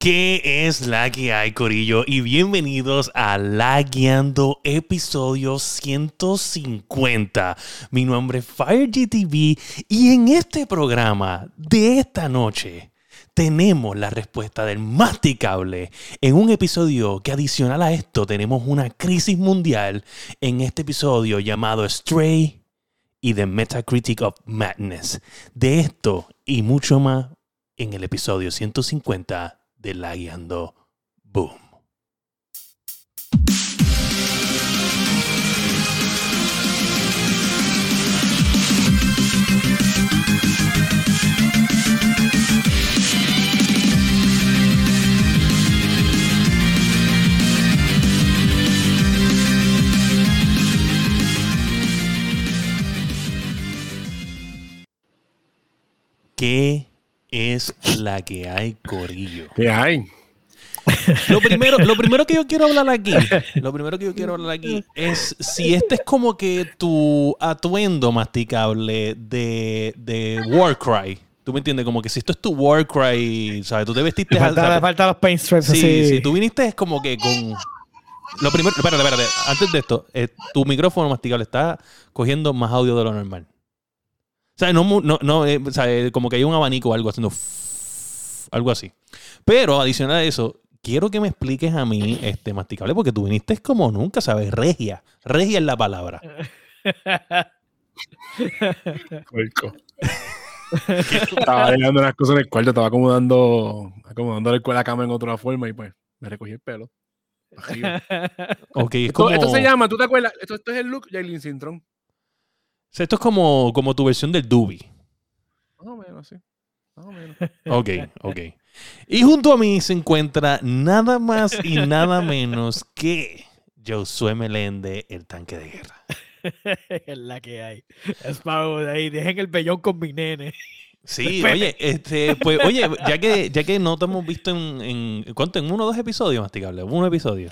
¿Qué es la que hay, Corillo? Y bienvenidos a La Guiando, episodio 150. Mi nombre es FireGTV y en este programa de esta noche tenemos la respuesta del masticable. En un episodio que adicional a esto tenemos una crisis mundial en este episodio llamado Stray y The Metacritic of Madness. De esto y mucho más en el episodio 150 de La Guiando Boom. ¿Qué es la que hay, Corillo? ¿Qué hay? Lo primero, lo primero que yo quiero hablar aquí, lo primero que yo quiero hablar aquí es si este es como que tu atuendo masticable de, de Warcry. ¿Tú me entiendes? Como que si esto es tu Warcry, ¿sabes? Tú te vestiste... Le falta, le falta los paint stripes Sí, así. sí, tú viniste es como que con... Lo primero, espérate, espérate, antes de esto, eh, tu micrófono masticable está cogiendo más audio de lo normal. O sea, no, no, no eh, o sea, eh, como que hay un abanico o algo haciendo... Algo así. Pero adicional a eso, quiero que me expliques a mí, este masticable, porque tú viniste es como nunca, ¿sabes? Regia. Regia es la palabra. Puerco. estaba llegando unas cosas en el cuarto, estaba acomodando, acomodando la cama en otra forma y pues me recogí el pelo. Arriba. Ok, es Esto, como... esto se llama, ¿tú te acuerdas? Esto, esto es el look Jalen Sintron. O sea, Esto es como, como tu versión del Doobie. Más o menos, sí. Más o menos. Ok, ok. Y junto a mí se encuentra nada más y nada menos que Josué Melende, el tanque de guerra. es la que hay. Sparrow de ahí. Dejen el vellón con mi nene. Sí, oye, este, pues, oye, ya que, ya que no te hemos visto en, en ¿cuánto? En uno o dos episodios, masticable, un episodio.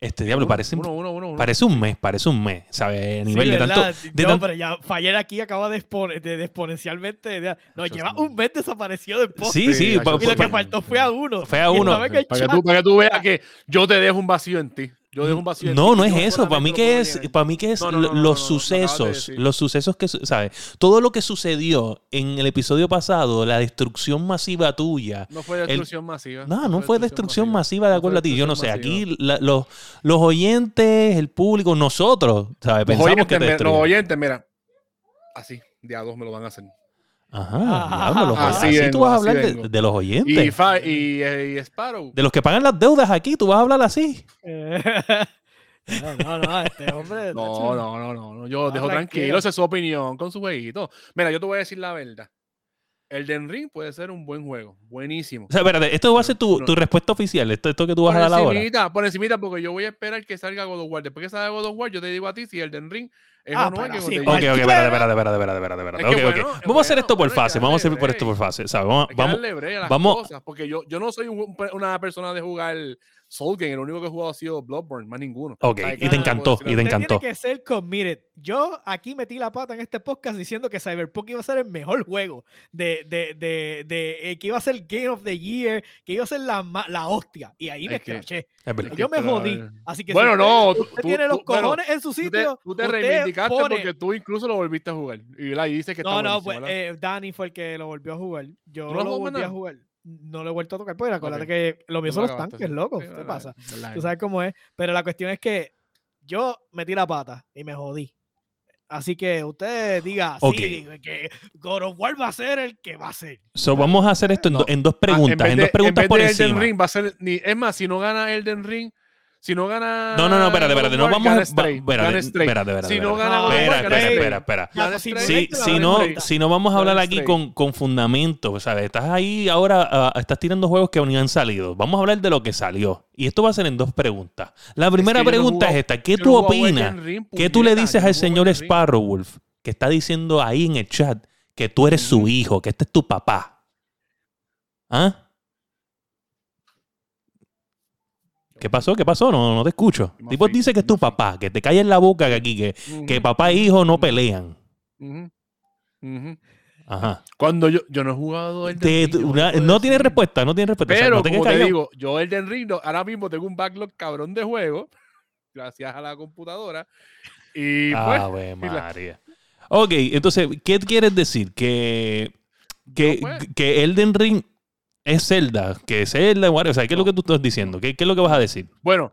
Este diablo, parece, Uno, uno, uno, uno. parece un mes, parece un mes, ¿sabes? A nivel Sí, de tanto. no, tan- pero ya Fire aquí acaba de, expone- de- de exponencialmente. de- no, lleva un mes desaparecido del post. sí, sí, Sí, Y lo que faltó fue a uno. Fue a uno. Para que, tú, para que tú veas que yo te dejo un vacío en ti. Yo dejo un vacío. No, no es eso. Para mí que es, para mí que es No, no, lo- no, no, los no, no, sucesos, los sucesos que, ¿sabes? Todo lo que sucedió en el episodio pasado, la destrucción masiva tuya. No fue destrucción masiva. No, no fue destrucción masiva de No acuerdo a ti. Yo no sé, aquí la- los, los oyentes, el público, nosotros, ¿sabes? Los Pensamos oyentes, que te los oyentes, mira. Así, de a dos me lo van a hacer. Ajá, Ah, diablo, los- así así, tú vas a hablar de, los Y, oyentes. Fa- y, eh, y Sparrow. De los que pagan las deudas aquí, tú vas a hablar así. no, no, no, este hombre. No, no, no, no, no. Yo Ah, dejo tranquilo. tranquilo, esa es su opinión con su jueguito. Mira, yo te voy a decir la verdad. El Den Ring puede ser un buen juego, buenísimo. O sea, espérate, esto va a ser tu, tu respuesta oficial. Esto, esto que tú vas Por a dar ahora. encimita, por encimita, porque yo voy a esperar que salga God of War. Después que salga God of War, yo te digo a ti si el Den Ring es Ah, o no es pero que sí, Ok, ok, espérate, espérate, espérate, espérate, espérate, espérate. Es que Ok, ok. bueno, es Vamos a hacer esto por fase. Vamos a hacer por esto por fase. ¿sabes? Vamos, vamos, vamos- cosas, porque yo, yo no soy un- una persona de jugar Soul Game, el único que he jugado ha sido Bloodborne, más ninguno. Ok, Ay, y te encantó, y te encantó. tiene que ser committed. Yo aquí metí la pata en este podcast diciendo que Cyberpunk iba a ser el mejor juego, de, de, de, de, eh, que iba a ser Game of the Year, que iba a ser la, la hostia. Y ahí me escraché. Es Yo me jodí. Así que Bueno, si no, usted, tú- usted tú- tiene los tú- bueno, cojones en su Tú te, sitio. tú te reivindicaste pone- porque tú incluso lo volviste a jugar. Y, y dices que está No, no, pues eh, Dani fue el que lo volvió a jugar. Yo ¿Tú no lo volví a jugar. No lo he vuelto a tocar, porque acuérdate Ok. que lo mío son lo los tanques, sí. loco. Sí, ¿Qué pasa? Tú sabes cómo es. Pero la cuestión es que yo metí la pata y me jodí. Así que usted diga, Ok. sí, que God of War va a ser el que va a ser. So, vamos a hacer esto en, No. do- en dos Ah, preguntas. vez en de- dos preguntas vez por de Elden encima. Ring va a ser ni, es más, si no gana Elden Ring, si no gana No, no, no, espérate, espérate. No vamos a. espérate, espérate, espérate, Si no gana Espera, espera, espera, espera. Si. Si, no, si no vamos a hablar aquí con, con fundamentos, ¿sabes? Estás ahí ahora, ah, estás tirando juegos que ni han salido. Vamos a hablar de lo que salió. Y esto va a ser en dos preguntas. La primera que no pregunta es esta. ¿Qué tú opinas? Ring, ¿Qué tú le dices al señor. Sparrowwolf que está diciendo ahí en el chat que tú eres su hijo, que este es tu papá? ¿Ah? ¿Qué pasó? ¿Qué pasó? No, no te escucho. Tipo dice que es tu papá, que te cae en la boca que aquí, que, que papá e hijo no pelean. Ajá. Cuando yo, yo no he jugado el Te- no tiene respuesta, no tiene respuesta. O sea, Pero no como te digo, yo Elden Ring no- ahora mismo tengo un backlog cabrón de juego, gracias a la computadora. Y pues, y la- María. Ok, entonces, ¿qué quieres decir? Que, que, pues- que Elden Ring es Zelda, que Zelda, whatever. o sea, ¿qué es lo que tú estás diciendo? ¿Qué, qué es lo que vas a decir? bueno,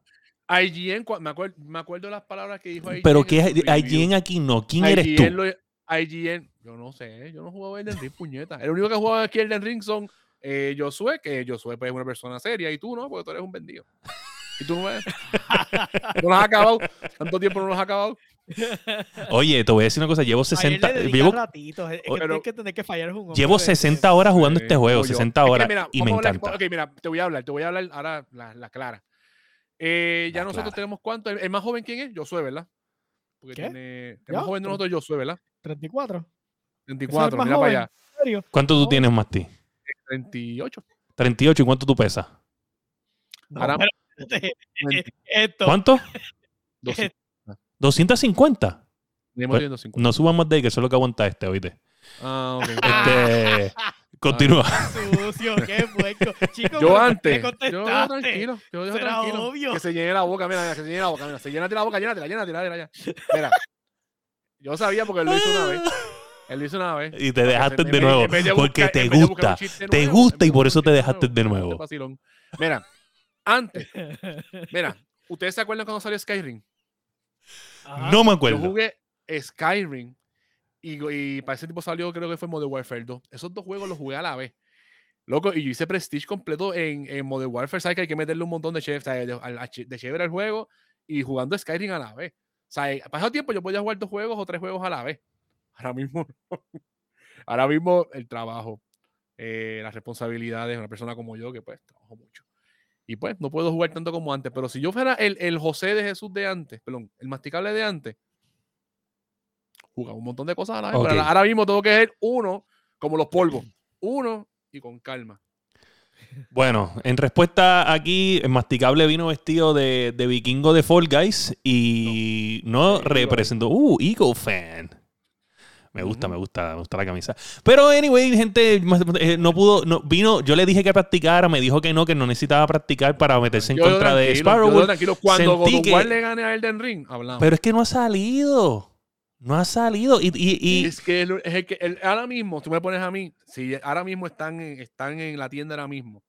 IGN, me, acuerdo, me acuerdo las palabras que dijo IGN. Pero que. IGN aquí no. ¿Quién eres tú? IGN lo- IGN, yo no sé, yo no jugaba Elden Ring, puñeta. El único que jugaba aquí Elden Ring son eh, Josué, que Josué pues, es una persona seria, y tú no, porque tú eres un vendido. Y tú no eres. no lo has acabado. Tanto tiempo no lo has acabado. Oye, te voy a decir una cosa. Llevo 60. A él le dedica Llevo, ratitos, es que pero- que tener que fallar es un llevo de- 60 horas jugando Eh, este juego. como yo. 60 Es que horas. mira, y me hablar- encanta. ok, mira, te voy a hablar, te voy a hablar ahora la, la clara. Eh, ya La nosotros clara. tenemos cuánto. El, el más joven, ¿quién es? Josué, ¿verdad? Porque ¿Qué? tiene. El ¿Yo? más joven de nosotros es Josué, ¿verdad? 34. 24, más mira para joven. allá. ¿En serio? ¿Cuánto tú tienes, Masti? 38. 38. ¿Y cuánto tú pesas? No, Ahora- pero esto. ¿Cuánto? 12, 250. tenemos Pues, 150. No suban más de ahí, que eso es lo que aguanta este, oíste. Ah, ok. Este. Continúa. Sucio, qué puerco. Chico, Yo antes. ¿por qué Yo tranquilo. Yo era tranquilo. obvio. Que se llene la boca, mira, que se llene la boca, mira. Se llénate la boca, llénatela, llénatela, llénatela, ya. Mira. Yo sabía porque él lo hizo una vez. Él lo hizo una vez. Y te dejaste de nuevo. Porque te gusta. Te gusta y por eso te dejaste de nuevo. Mira, antes, mira, ¿ustedes se acuerdan cuando salió Skyrim? Ajá. No me Yo acuerdo. jugué Skyrim y, y para ese tipo salió, creo que fue Modern Warfare 2. Esos dos juegos los jugué a la vez. Loco, y yo hice Prestige completo en, en Modern Warfare. ¿Sabes que hay que meterle un montón de chévere, de, de chévere al juego y jugando Skyrim a la vez? O sea, eh, pasado tiempo yo podía jugar dos juegos o tres juegos a la vez. Ahora mismo, ahora mismo el trabajo, eh, las responsabilidades de una persona como yo que pues trabajo mucho. Y pues no puedo jugar tanto como antes. Pero si yo fuera el, el José de Jesús de antes, perdón, el masticable de antes, jugaba un montón de cosas a la vez. pero ahora- mismo tengo que ser uno, como los polvos, uno y con calma. Bueno, en respuesta aquí, el masticable vino vestido de, de vikingo de Fall Guys y no, Eagle. representó. Uh, Eagle fan. Me gusta, me gusta, me gusta la camisa. Pero, anyway, gente, eh, no pudo, no, vino, yo le dije que practicara, me dijo que no, que no necesitaba practicar para meterse en contra de Sparrow. tranquilo. Cuando God que- le gane a Elden Ring, hablamos. Pero es que no ha salido. No ha salido. Y, y- y- es que, el- es el que el- ahora mismo, tú me pones a mí, si ahora mismo están en, están en la tienda ahora mismo,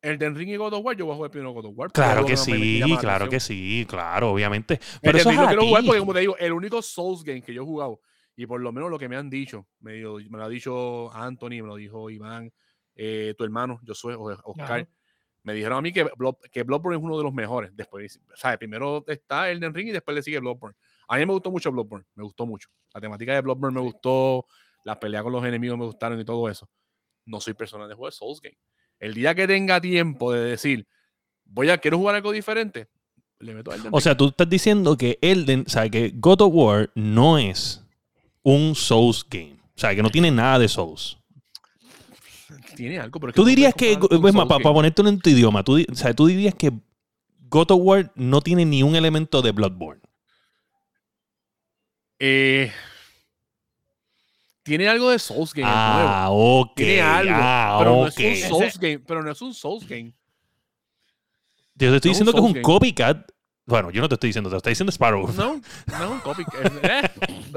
Elden Ring y God of War, yo voy a jugar primero God of War. claro que sí, claro que sí, claro, obviamente. Pero eso es lo quiero jugar porque, como te digo, el único Souls game que yo he jugado, y por lo menos lo que me han dicho, me, dio- me lo ha dicho Anthony, me lo dijo Iván, eh, tu hermano, yo soy Oscar, Ajá. me dijeron a mí que, Blood- que Bloodborne es uno de los mejores. Después, ¿sabes? Primero está Elden Ring y después le sigue Bloodborne. A mí me gustó mucho Bloodborne, me gustó mucho. La temática de Bloodborne me gustó, las peleas con los enemigos me gustaron y todo eso. No soy persona de juego de Souls Game. El día que tenga tiempo de decir, voy a, quiero jugar algo diferente, le meto a Elden O sea, tú estás diciendo que Elden, o sea, que God of War no es un Souls game. O sea, que no tiene nada de Souls. tiene algo, pero es Tú no dirías que, pues, para Game. ponértelo en tu idioma, tú, o sea, tú dirías que God of War no tiene ni un elemento de Bloodborne. Eh, tiene algo de Souls Game. el nuevo. Ah, ok. Tiene algo, ah, pero no ok. es un Souls Game. Pero no es un Souls Game. Yo te estoy no diciendo que es un game. copycat. Bueno, yo no te estoy diciendo, te lo está diciendo Sparrow. No, no es un copy. Eh,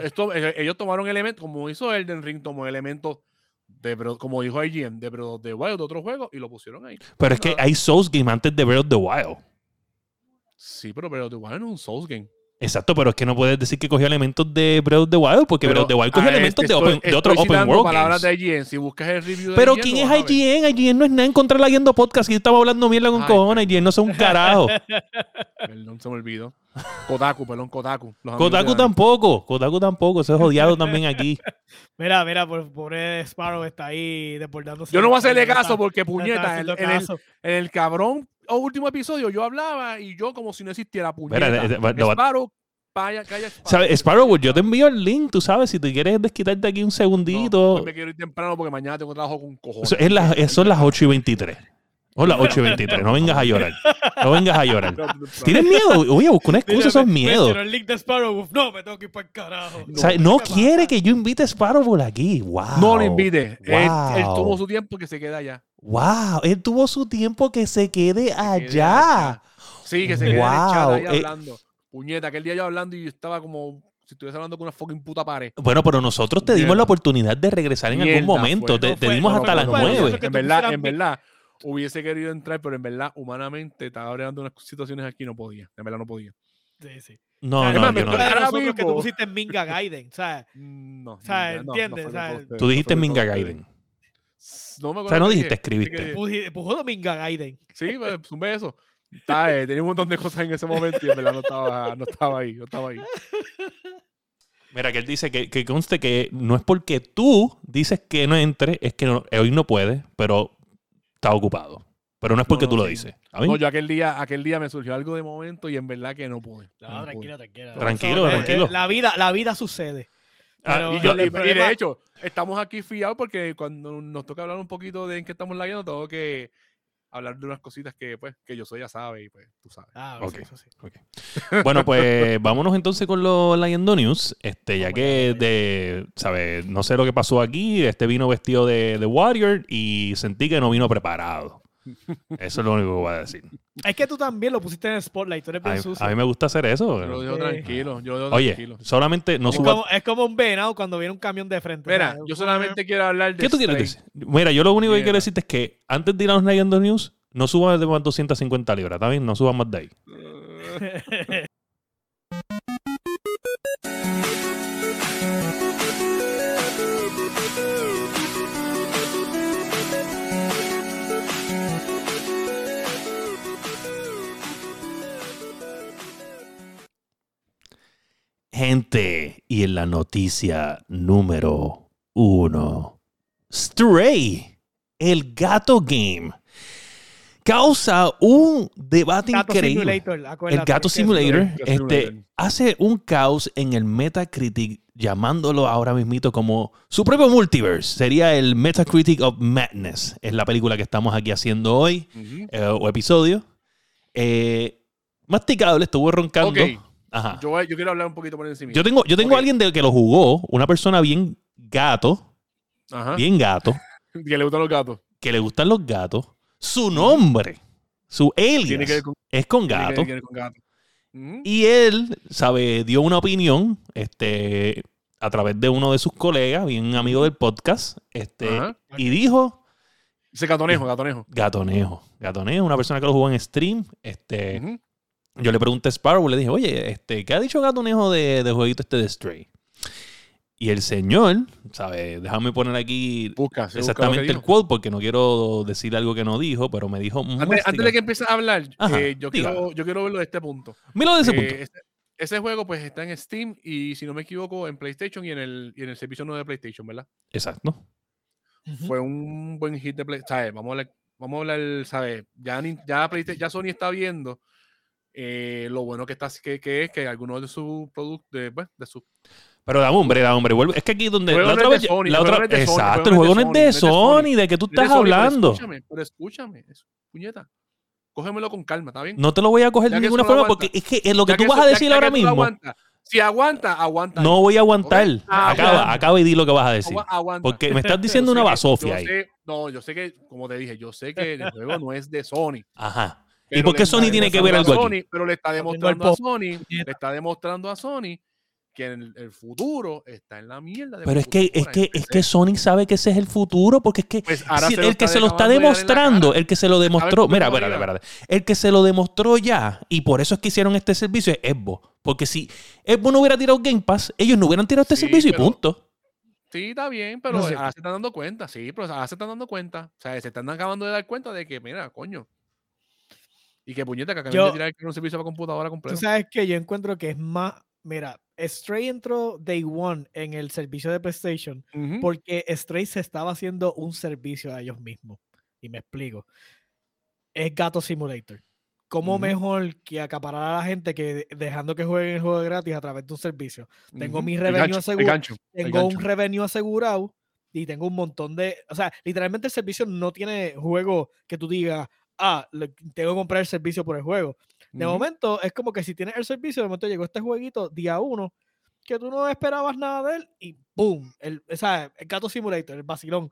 esto, eh, ellos tomaron elementos, como hizo Elden Ring, tomó elementos de, como dijo IGN, de Breath of the Wild, de otro juego, y lo pusieron ahí. Pero es que Nada. hay Souls game antes de Breath of the Wild. Sí, pero Breath of the Wild no es un Souls Game. Exacto, pero es que no puedes decir que cogió elementos de Breath of the Wild, porque Pero Breath of the Wild cogió elementos este de, estoy- open- de otro estoy Open World palabras games. de IGN. Si buscas el review de Pero IGN, ¿quién es. IGN? IGN no es nada en contra de la guiando podcast. Y estaba hablando mierda con Ay, cojones. IGN no son un carajo. Perdón, se me olvidó. Kotaku, perdón, Kotaku. Kotaku tampoco. Kotaku tampoco. Eso es odiado también aquí. Mira, mira, por pobre Sparrow está ahí deportándose. Yo no voy a hacerle caso porque, puñeta, el, el cabrón último episodio yo hablaba y yo como si no existiera puñeta. Eh, eh, Sparrow, vaya, calla Sparrow. ¿Sabes? Sparrow, yo te envío el link, tú sabes, si te quieres desquitarte aquí un No, segundito. hoy me quiero ir temprano porque mañana tengo trabajo con cojones. Eso es las- son las 8 y 23. Hola, 823. No vengas a llorar. No vengas a llorar. No, no, no. ¿Tienes miedo? Oye, busca una excusa, esos miedos. el link de Sparrowwolf. No, me tengo que ir para el carajo. O sea, no quiere que yo invite a Sparrow aquí. Wow. No lo invite. Él, tomó su tiempo que se queda allá. Wow. Él tuvo su tiempo que se quede quede allá. Sí, que se queda en el chat Wow, ahí eh. hablando. Puñeta, aquel día yo hablando y yo estaba como si estuviese hablando con una fucking puta pared. Bueno, pero nosotros te dimos Mierda. la oportunidad de regresar en algún momento. Te, No dimos no hasta las nueve. que En verdad, en verdad, hubiese querido entrar, pero en verdad, humanamente, estaba bregando unas situaciones aquí y no podía. En verdad, no podía. Sí, sí. No, O sea, no, además, yo me no. de Ahora nosotros que tú mismo. pusiste Minga Gaiden, ¿sabes? Mm, No. O sea, no, no, no entiendes, Tú no dijiste Minga. Gaiden. No me O acuerdo sea, no dijiste, escribiste. que- Pusi- Puso Minga Gaiden. Sí, pues, un beso. Está, eh, tenía un montón de cosas en ese momento y en verdad no estaba, no estaba ahí. No estaba ahí. Mira, que él dice que, que conste que no es porque tú dices que no entre, es que no- hoy no puede, pero está ocupado. Pero no es porque No, tú lo sí. dices. ¿A mí? No, yo aquel día, aquel día me surgió algo de momento y en verdad que no pude. No, no pude. tranquilo, tranquilo. Tranquilo, eh, tranquilo. eh, La vida, la vida sucede. Ah, Y, yo- de hecho, estamos aquí fiados porque cuando nos toca hablar un poquito de en qué estamos lagueando, tengo que hablar de unas cositas que, pues, que yo soy ya sabe y pues tú sabes. Ah, Ok. eso sí. Bueno, pues vámonos entonces con los Leyendo News. Este, ya que de, ¿sabes? No sé lo que pasó aquí. Este vino vestido de, de Warrior y sentí que no vino preparado. Eso es lo único que voy a decir. Es que tú también lo pusiste en el spotlight, tú eres A bien mí, sucio. a mí me gusta hacer eso. Yo lo dejo Sí. tranquilo, yo lo dejo Oye, tranquilo. solamente no es, suba. como, es como un venado cuando viene un camión de frente. Mira, ¿sabes? yo solamente quiero hablar de ¿Qué tú quieres decir? Mira, yo lo único que quiero decirte es que antes de ir a los Leyendo News, no subas de más 250 libras, ¿está bien? No subas más de ahí. Gente, y en la noticia número uno, Stray, el gato game, causa un debate Gato increíble. Simulator, El gato simulator, este, Simulator. hace un caos en el Metacritic, llamándolo ahora mismito como su propio multiverse. Sería el Metacritic of Madness. Es la película que estamos aquí haciendo hoy, eh, o episodio. Eh, masticable, estuvo roncando. Ajá. Yo, quiero hablar un poquito por encima. Yo tengo, yo tengo alguien de que lo jugó, una persona bien gato, Ajá. bien gato, Que le gustan los gatos. que le gustan los gatos. Su nombre, su alias, con, es con tiene que gato. ver con gatos. Ujú. Y él, ¿sabe? Dio una opinión este, a través de uno de sus colegas, bien amigo del podcast, este, Ajá. y dijo Ese gatonejo, gatonejo. gatonejo. Gatonejo, una persona que lo jugó en stream. Este, Ujú. Yo le pregunté a Sparrow, le dije, oye, este, ¿qué ha dicho Gatonejo de, de jueguito este de Stray? Y el señor, ¿sabe? Déjame poner aquí Busca, exactamente el quote porque no quiero decir algo que no dijo, pero me dijo... Antes, antes de que empieces a hablar, Ajá, eh, yo, quiero, yo quiero verlo de este punto. Míralo de ese Eh, punto. ese, ese juego pues está en Steam y si no me equivoco en PlayStation y en el, y en el servicio nuevo de PlayStation, ¿verdad? Exacto. Fue un buen hit de PlayStation. ¿sabes? Vamos a hablar, vamos a hablar, ¿sabes? Ya, ya, ya Sony está viendo eh, lo bueno que, está, que, que es que algunos de sus productos, de, pues, de sus Pero da hombre, da hombre. Vuelve. Es que aquí donde... La otra es vez... Sony, la otra- es Sony, Exacto, el juego no es de Sony. ¿De qué tú es estás pero hablando? Escúchame, pero escúchame, es- puñeta. Cógemelo con calma, ¿está bien? No te lo voy a coger de que ninguna eso forma aguanta. porque es que eh, lo que Ya tú que vas eso- a decir ya ahora que mismo... aguanta. Si aguanta, aguanta. No voy a aguantar. Ah, acaba, aguanta. acaba y di lo que vas a decir. Aguanta. Porque me estás diciendo una que- basofia ahí. sé- no, yo sé que, como te dije, yo sé que el juego no es de Sony. Ajá. ¿Y por qué Sony tiene que ver algo aquí? Sony, pero le está demostrando a Sony, le está demostrando a Sony que en el, el futuro está en la mierda. de Pero es que, es que, es que Sony sabe que ese es el futuro, porque es que Pues si el que se lo está demostrando, el que se lo demostró, mira, espérate, espérate, el que se lo demostró ya, y por eso es que hicieron este servicio, es Xbox. Porque si Xbox no hubiera tirado Game Pass, ellos no hubieran tirado este Sí, servicio y punto. Sí, está bien, pero No sé. ahora se están dando cuenta, sí, pero ahora se están dando cuenta. O sea, se están acabando de dar cuenta de que, mira, coño. Y que puñeta, que acaban Yo- de tirar un servicio para computadora Tú completo. sabes que yo encuentro que es más. Mira, Stray entró Day One en el servicio de PlayStation porque Stray se estaba haciendo un servicio a ellos mismos. Y me explico. Es Gato Simulator. ¿Cómo mejor que acaparar a la gente que de- dejando que jueguen el juego gratis a través de un servicio? tengo mi El revenue el asegurado, el Tengo un revenue asegurado y tengo un montón de. O sea, literalmente el servicio no tiene juego que tú digas, ah, tengo que comprar el servicio por el juego. De Ujú. momento es como que si tienes el servicio, de momento llegó este jueguito día uno, que tú no esperabas nada de él y ¡boom! El, o sea, el Gato Simulator, el vacilón.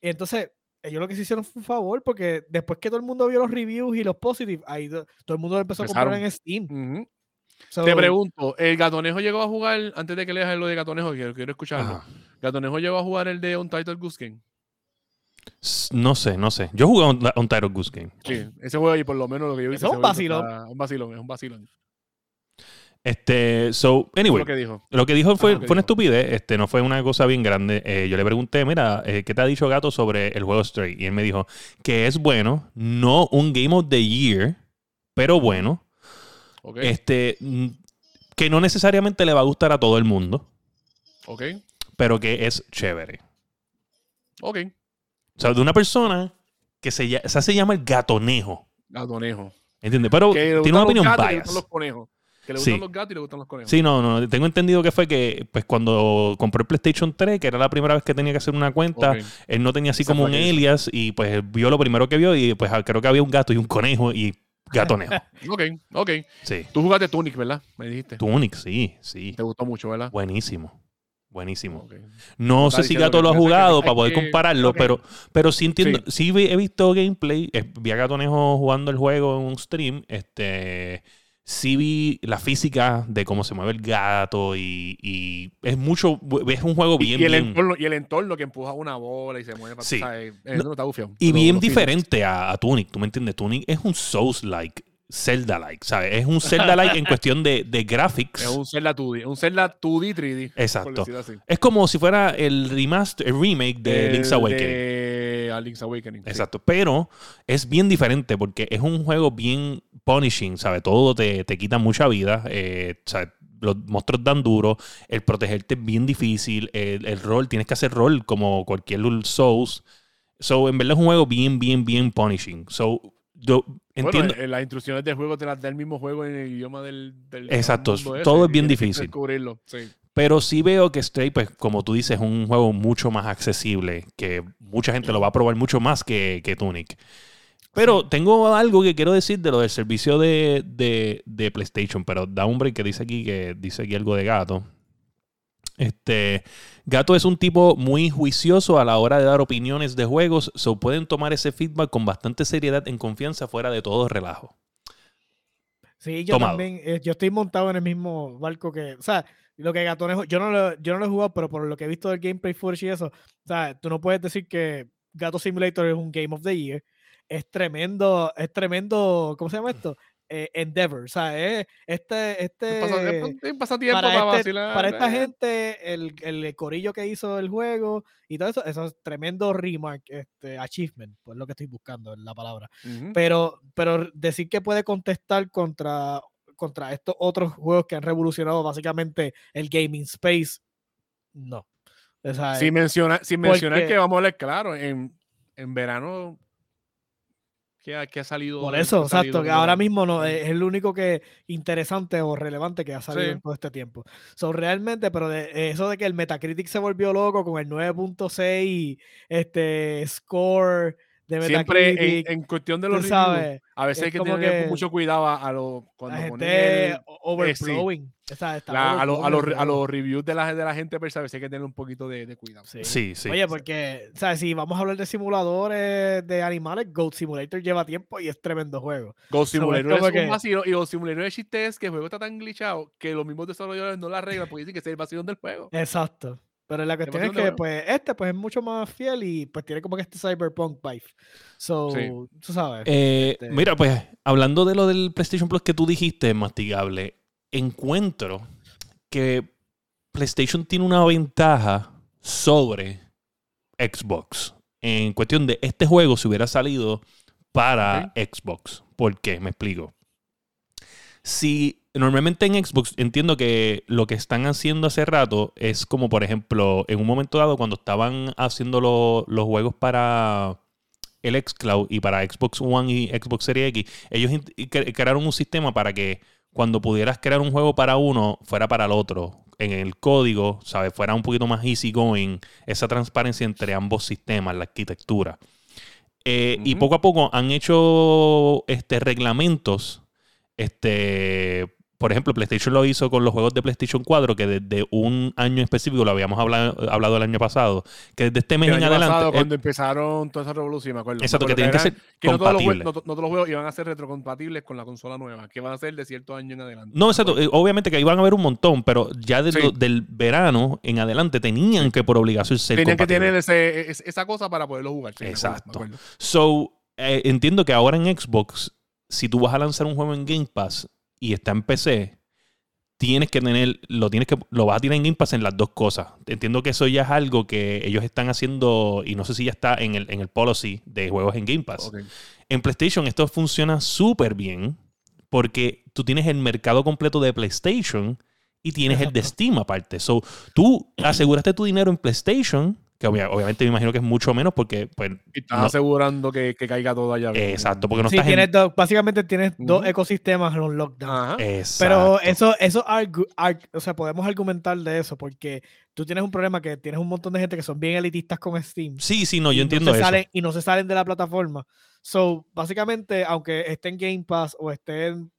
Y entonces, ellos lo que se hicieron fue un favor, porque después que todo el mundo vio los reviews y los positive, ahí do- todo el mundo lo empezó a comprar en Steam. Ujú. So, Te pregunto, ¿el Gatonejo llegó a jugar, antes de que leas lo de Gatonejo, que quiero escucharlo, Ajá. ¿Gatonejo llegó a jugar el de Untitled Goose Game? No sé, no sé. Yo jugué un, un Title Goose Game. Sí, ese juego ahí por lo menos lo que yo vi. Es un vacilón. Un vacilón, es un vacilón. Este, so, anyway, lo que dijo. Lo que dijo fue, Ajá, ¿qué fue una estupidez, este, no fue una cosa bien grande. Eh, yo le pregunté, mira, eh, ¿qué te ha dicho Gato sobre el juego Stray? Y él me dijo que es bueno, no un Game of the Year, pero bueno. Este, que no necesariamente le va a gustar a todo el mundo, ok, pero que es chévere. ok. O sea, de una persona que se, lla- esa se llama el gatonejo. Gatonejo. ¿Entiendes? Pero tiene una opinión bias. gustan los conejos. Que le Sí. gustan los gatos y le gustan los conejos. Sí, no, no. Tengo entendido que fue que, pues, cuando compró el PlayStation 3, que era la primera vez que tenía que hacer una cuenta, él no tenía así Esa como un alias y pues él vio lo primero que vio y pues ah, creo que había un gato y un conejo y gatonejo. Ok, ok. Sí. Tú jugaste Tunic, ¿verdad? Me dijiste. Tunic, sí, sí. Te gustó mucho, ¿verdad? Buenísimo. Buenísimo. No sé si Gato lo ha jugado para poder que- compararlo, pero, pero sí entiendo, Sí. sí, he visto gameplay, eh, vi a Gatonejo jugando el juego en un stream, este, sí vi la física de cómo se mueve el gato y, y es mucho, es un juego Y- bien, y, el bien, entorno, y el entorno que empuja una bola y se mueve. Sí. no está bufiado. y bien diferente a, a Tunic, ¿tú me entiendes? Tunic es un Souls-like, Zelda-like, ¿sabes? Es un Zelda-like en cuestión de, de graphics. Es un Zelda 2D. Es un Zelda 2D, 3D. por Exacto. Es como si fuera el remaster, el remake de Link's El Awakening. De a Link's Awakening. sí. Exacto, pero es bien diferente porque es un juego bien punishing, ¿sabes? Todo te, te quita mucha vida, eh, ¿sabes? Los monstruos dan duro, el protegerte es bien difícil, el, el rol, tienes que hacer rol como cualquier Souls. So, en verdad es un juego bien, bien, bien punishing. So, yo entiendo. Bueno, las instrucciones del juego te las da el mismo juego en el idioma del. del Exacto, ese, todo es bien difícil. Descubrirlo. Sí. Pero sí veo que Stray, pues, como tú dices, es un juego mucho más accesible, que mucha gente lo va a probar mucho más que, que Tunic. Pero tengo algo que quiero decir de lo del servicio de, de- de PlayStation, pero da un break que dice aquí que dice aquí algo de gato. Este Gato es un tipo muy juicioso a la hora de dar opiniones de juegos, so pueden tomar ese feedback con bastante seriedad en confianza fuera de todo relajo. Sí, yo Tomado. también, eh, yo estoy montado en el mismo barco que, o sea, lo que Gatonejo, yo no lo, yo no lo he jugado, pero por lo que he visto del gameplay footage y eso, o sea, tú no puedes decir que Gato Simulator es un Game of the Year, es tremendo, es tremendo, ¿cómo se llama esto? Eh, endeavor, o sea, es este, este, pasatiempo para, para, este- vacilar. para esta eh. gente, el, el corillo que hizo el juego y todo eso, eso es tremendo remark, este, achievement, pues lo que estoy buscando en la palabra. Ujú. Pero, pero decir que puede contestar contra, contra estos otros juegos que han revolucionado básicamente el gaming space, no. O sea, Sin mencionar, sin mencionar porque- que vamos a hablar claro, en, en verano que ha, que ha salido. por eso, exacto, que ahora mismo no, Sí. es el único que interesante o relevante que ha salido Sí. en todo este tiempo. So, realmente, pero de, eso de que el Metacritic se volvió loco con el 9.6 este score de Siempre en, en cuestión de los reviews, sabes, a veces es hay que tener que mucho cuidado a lo la cuando gente el- está la- a, lo- a los, overflowing a los reviews de la, de la gente, pero a veces hay que tener un poquito de, de cuidado. Sí. Sí, sí. Oye, porque, ¿sabes? Si vamos a hablar de simuladores de animales, Goat Simulator lleva tiempo y es tremendo juego. Es Simulator es, un vacío y Ghost Simulator el chiste es que el juego está tan glitchado que los mismos desarrolladores no la arreglan porque dicen que es el vacío del juego. Exacto. Pero la cuestión es que, pues, este pues es mucho más fiel y pues tiene como que este cyberpunk vibe. So, tú sabes. Eh, Este- Mira, pues, hablando de lo del PlayStation Plus que tú dijiste, mastigable, encuentro que PlayStation tiene una ventaja sobre Xbox. En cuestión de este juego si hubiera salido para Xbox. ¿Por qué? Me explico. Si normalmente en Xbox entiendo que lo que están haciendo hace rato es como, por ejemplo, en un momento dado cuando estaban haciendo lo- los juegos para el xCloud y para Xbox One y Xbox Series X, ellos cre- crearon un sistema para que cuando pudieras crear un juego para uno, fuera para el otro. En el código, ¿sabes? Fuera un poquito más easy going, esa transparencia entre ambos sistemas, la arquitectura. Eh, Y poco a poco han hecho este, reglamentos. Este, por ejemplo, PlayStation lo hizo con los juegos de PlayStation 4, que desde un año específico, lo habíamos hablado, hablado el año pasado, que desde este mes El en año adelante. pasado, eh, cuando empezaron toda esa revolución, me acuerdo. me exacto, que acuerdo tienen que ser que no todos, los no, no todos los juegos iban a ser retrocompatibles con la consola nueva, que van a ser de cierto año en adelante. No, exacto. Eh, Obviamente que van a haber un montón, pero ya de Sí. del verano en adelante tenían que por obligación ser Tenían que tener ese- esa cosa para poderlo jugar. sí, me acuerdo, me Exacto. acuerdo. So, eh, entiendo que ahora en Xbox, si tú vas a lanzar un juego en Game Pass y está en PC, tienes que tener, lo tienes que, lo vas a tener en Game Pass en las dos cosas. Entiendo que eso ya es algo que ellos están haciendo, y no sé si ya está en el, en el policy de juegos en Game Pass. En PlayStation esto funciona súper bien porque tú tienes el mercado completo de PlayStation y tienes el de. Steam aparte. So, tú aseguraste tu dinero en PlayStation, que obvia- obviamente me imagino que es mucho menos porque, pues, Y estás no- asegurando que, que caiga todo allá. exacto, porque no Sí, estás tienes en... dos- básicamente tienes dos ecosistemas en un lockdown. Ajá. Pero Exacto. eso, eso argu- arg- o sea, podemos argumentar de eso, porque tú tienes un problema que tienes un montón de gente que son bien elitistas con Steam. Sí, sí, no, yo entiendo se eso. salen- y no se salen de la plataforma. So, básicamente, aunque esté en Game Pass o esté en.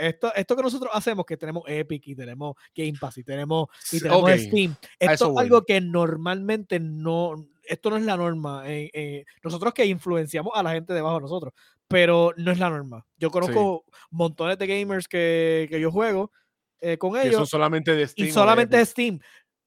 Esto, esto que nosotros hacemos, que tenemos Epic y tenemos Game Pass y tenemos, y Sí, tenemos ok, Steam, esto eso es algo que normalmente no. Esto no es la norma. eh, eh, nosotros que influenciamos a la gente debajo de nosotros, pero no es la norma. Yo conozco montones de gamers que, que yo juego eh, con ellos solamente de Steam. y de solamente es Steam.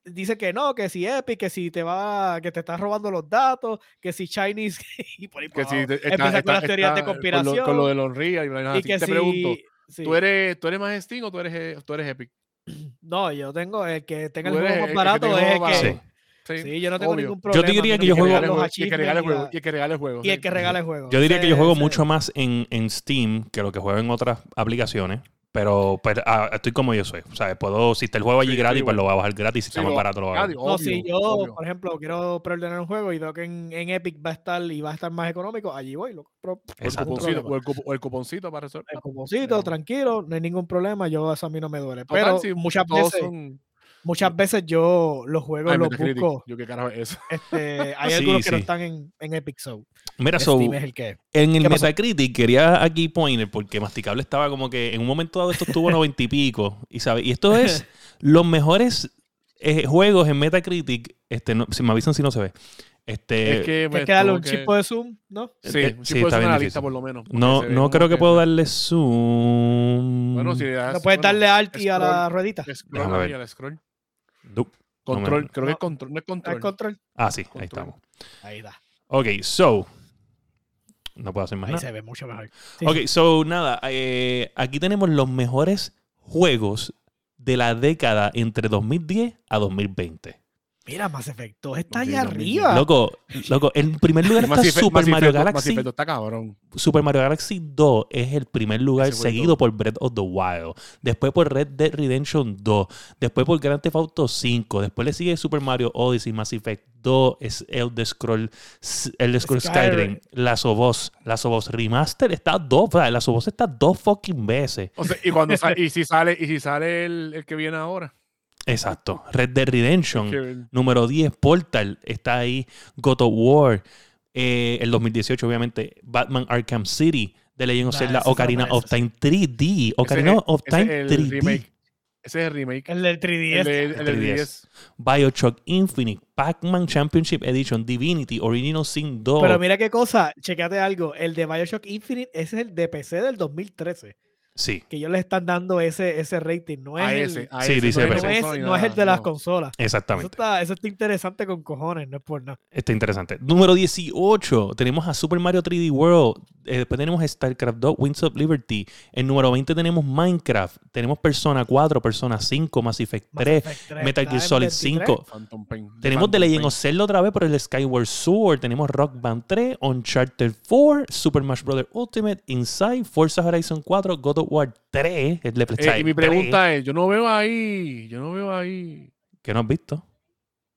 Dice que no, que si Epic, que si te va, que te estás robando los datos, que si Chinese y por ahí Que si te- está- Empieza con está- las teorías de está con lo- conspiración. Con lo, de los Real y y que Te si, pregunto, sí. ¿tú, eres, ¿tú eres más Steam o tú eres, eh, tú eres Epic? No, yo tengo el que tenga el juego más barato es el que. barato. Sí. Sí, yo no tengo obvio. ningún Yo problema. te diría que yo juego- y que regale el achievements juego. Y que regale juego. Y el sí. que regala el juego. Yo diría que yo juego mucho más en, en Steam que lo que juego en otras aplicaciones. Pero, pues, ah, estoy como yo soy. O sea, puedo, si está el juego allí Sí, gratis, sí, pues lo voy a bajar gratis. Si está Sí, más barato, lo voy a bajar. No, si yo, obvio. por ejemplo, quiero preordenar un juego y veo que en, en Epic va a estar y va a estar más económico, allí voy, lo compro. O el, Exacto. cuponcito, o, el cupo- o el cuponcito para resolver. El cuponcito, tranquilo, no hay ningún problema, yo eso a mí no me duele. Total, Pero sí, muchas veces, son- muchas veces yo los juegos Ay, los Metacritic. busco. Yo qué carajo es eso. Este, hay Sí, algunos que no sí. están en, en Epic Show. Mira, so, es el que. en el. Metacritic quería aquí poner porque Masticable estaba como que en un momento dado esto estuvo 90 y pico. Y, sabe, y esto es los mejores eh, juegos en Metacritic. Este, no, si me avisan si no se ve. Este, es que me Tienes que darle un que- chip de zoom, ¿no? Sí, eh, sí, sí, está ser bien una difícil. lista por lo menos. no, no creo que puedo se- darle zoom. Bueno, si le das. No puedes bueno, darle alt y a la scroll. ruedita. Scroll al scroll. No. Control, me- creo que es No. control, no es control. control. Ah, sí, ahí Control. estamos. Ahí está. Ok, so. No puedo hacer más Ahí nada. se ve mucho mejor. Sí, Ok, so nada, eh, aquí tenemos los mejores juegos de la década entre 2010 a 2020. Mira, Mass Effect 2 está allá arriba. Loco, loco, en primer lugar está Super Mass Mario Effect- Mass Galaxy. Está cabrón. Super Mario Galaxy 2 es el primer lugar seguido por Breath of the Wild. Después por Red Dead Redemption 2. Después por Grand Theft Auto 5. Después le sigue Super Mario Odyssey, Mass Effect 2, es Elder Scroll, Elder Scroll Skyrim, Us, Last of Us Remaster está dos, o sea, Last of Us está dos fucking veces. O sea, y cuando sale, y si sale, y si sale el, el que viene ahora. Exacto. Red Dead Redemption. Número 10, Portal, está ahí. God of War. eh, el 2018, obviamente, Batman Arkham City. The Legend of Nah, Zelda Ocarina of Time 3D. Ocarina of ese es Time el 3D. remake. Ese es el remake. El del 3DS. El, de- el del 3DS. 10. Bioshock Infinite. Pac-Man Championship Edition. Divinity. Original Sin 2. Pero mira qué cosa, checate algo. El de Bioshock Infinite ese es el de PC del 2013. Sí, Que ellos le están dando ese, ese rating. No es, A el, ese. A Sí, ese, dice no es no es el de las no. consolas. Eso exactamente. está, eso está interesante con cojones, no es por nada. Está interesante. Número 18. Tenemos a Super Mario 3D World. Eh, después tenemos StarCraft 2, Wings of Liberty. En número 20 tenemos Minecraft. Tenemos Persona 4, Persona 5, Mass Effect Mass 3, Effect 3 Metal Gear Solid 23. 5. Phantom Pain. Tenemos The Phantom Legend Pain. of Zelda otra vez por el Skyward Sword. Tenemos Rock Band 3, Uncharted 4, Super Smash Bros. Ultimate, Inside, Forza Horizon 4, God of War 3. El de Eh, PlayStation y mi 3, pregunta es, yo no veo ahí, yo no veo ahí ¿Qué no has visto?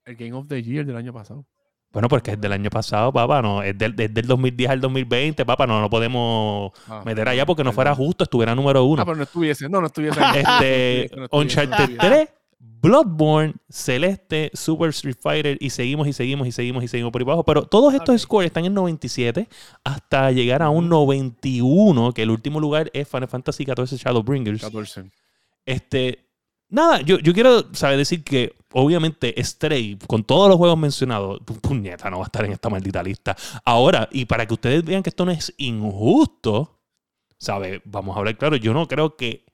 el Game of the Year del año pasado. Bueno, porque es del año pasado, papá. No, es del, es del 2010 al 2020, papá. No, no podemos Ah, meter allá porque no fuera justo, estuviera número uno. Ah, pero no estuviese, no, no estuviese. este, No estuviese, no Uncharted estuviese. 3, Bloodborne, Celeste, Super Street Fighter y seguimos y seguimos y seguimos y seguimos por ahí abajo. Pero todos estos scores están en 97 hasta llegar a un 91, que el último lugar es Final Fantasy XIV Shadowbringers. 14. Este, nada, yo, yo quiero saber decir que obviamente Stray, con todos los juegos mencionados, pu- puñeta, no va a estar en esta maldita lista. Ahora, y para que ustedes vean que esto no es injusto, ¿sabe? Vamos a hablar claro, yo no creo que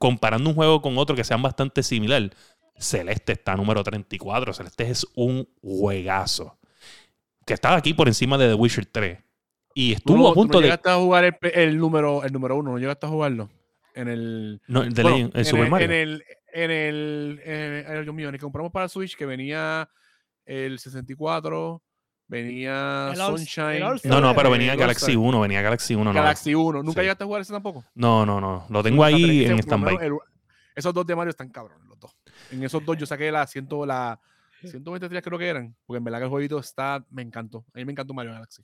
comparando un juego con otro que sean bastante similar, Celeste está número 34, Celeste es un juegazo. Que estaba aquí por encima de The Witcher 3. Y estuvo no, a punto no de... llegaste a jugar el, número, el número uno, no llegaste a jugarlo. En el. No, el de bueno, Legend- el en Super el, Mario. En el, en el, en el- en compramos para Switch, que venía el 64, venía El Sunshine. el. No, no, pero venía. Galaxy 1, venía Galaxy 1. No, Galaxy 1. ¿Nunca Sí. llegaste a jugar ese tampoco? no, no, no. Lo tengo ahí en stand-by. Esos dos de Mario están cabrones, los dos. En esos dos yo saqué la, ciento, la 123 creo que eran, porque en verdad que el jueguito está, me encantó. A mí me encantó Mario Galaxy.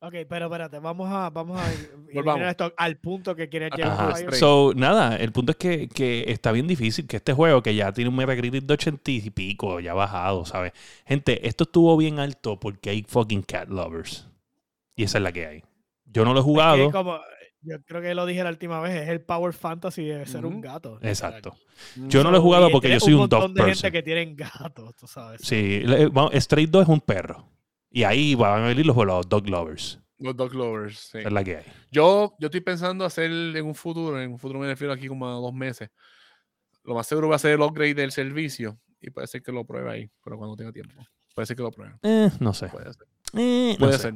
Ok, pero espérate, vamos a, vamos a eliminar esto al punto que quieres Al llegar. So, nada, el punto es que, que está bien difícil que este juego, que ya tiene un Metacritic de 80 y pico, ya ha bajado, ¿sabes? Gente, esto estuvo bien alto porque hay fucking cat lovers. Y esa es la que hay. Yo no lo he Es que jugado. como, yo creo que lo dije la última vez, es el Power Fantasy de ser un gato. Exacto. Yo no lo he jugado porque yo soy un, montón dog de gente person. que tienen gatos, tú sabes. Sí, Stray 2 es un perro. Y ahí van a venir los, los dog lovers. Los Dog Lovers, sí. Es la que hay. Yo, yo estoy pensando hacer en un futuro, en un futuro me refiero aquí como a dos meses. Lo más seguro va a ser el upgrade del servicio y puede ser que lo pruebe ahí, pero cuando tenga tiempo. Puede ser que lo pruebe. Eh, no sé. Puede ser. Eh, no Puede sé. ser.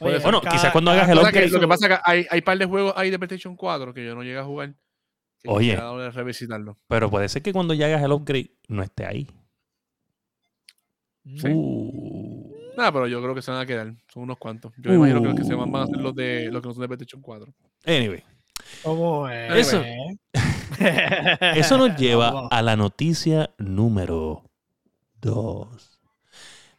Oye, Bueno, cada- quizás cuando hagas el Lo que upgrade- lo que pasa es que hay, hay par de juegos ahí de PlayStation 4 que yo no llegué a jugar. que Oye. a revisitarlo. Pero puede ser que cuando ya hagas el upgrade no esté ahí. Sí. Uh. Nada, pero yo creo que se van a quedar. Son unos cuantos. Yo me imagino que los que se van van a ser los de los que no son de PlayStation 4. Anyway, ¿Cómo es? Eso- eso nos lleva a la noticia número 2.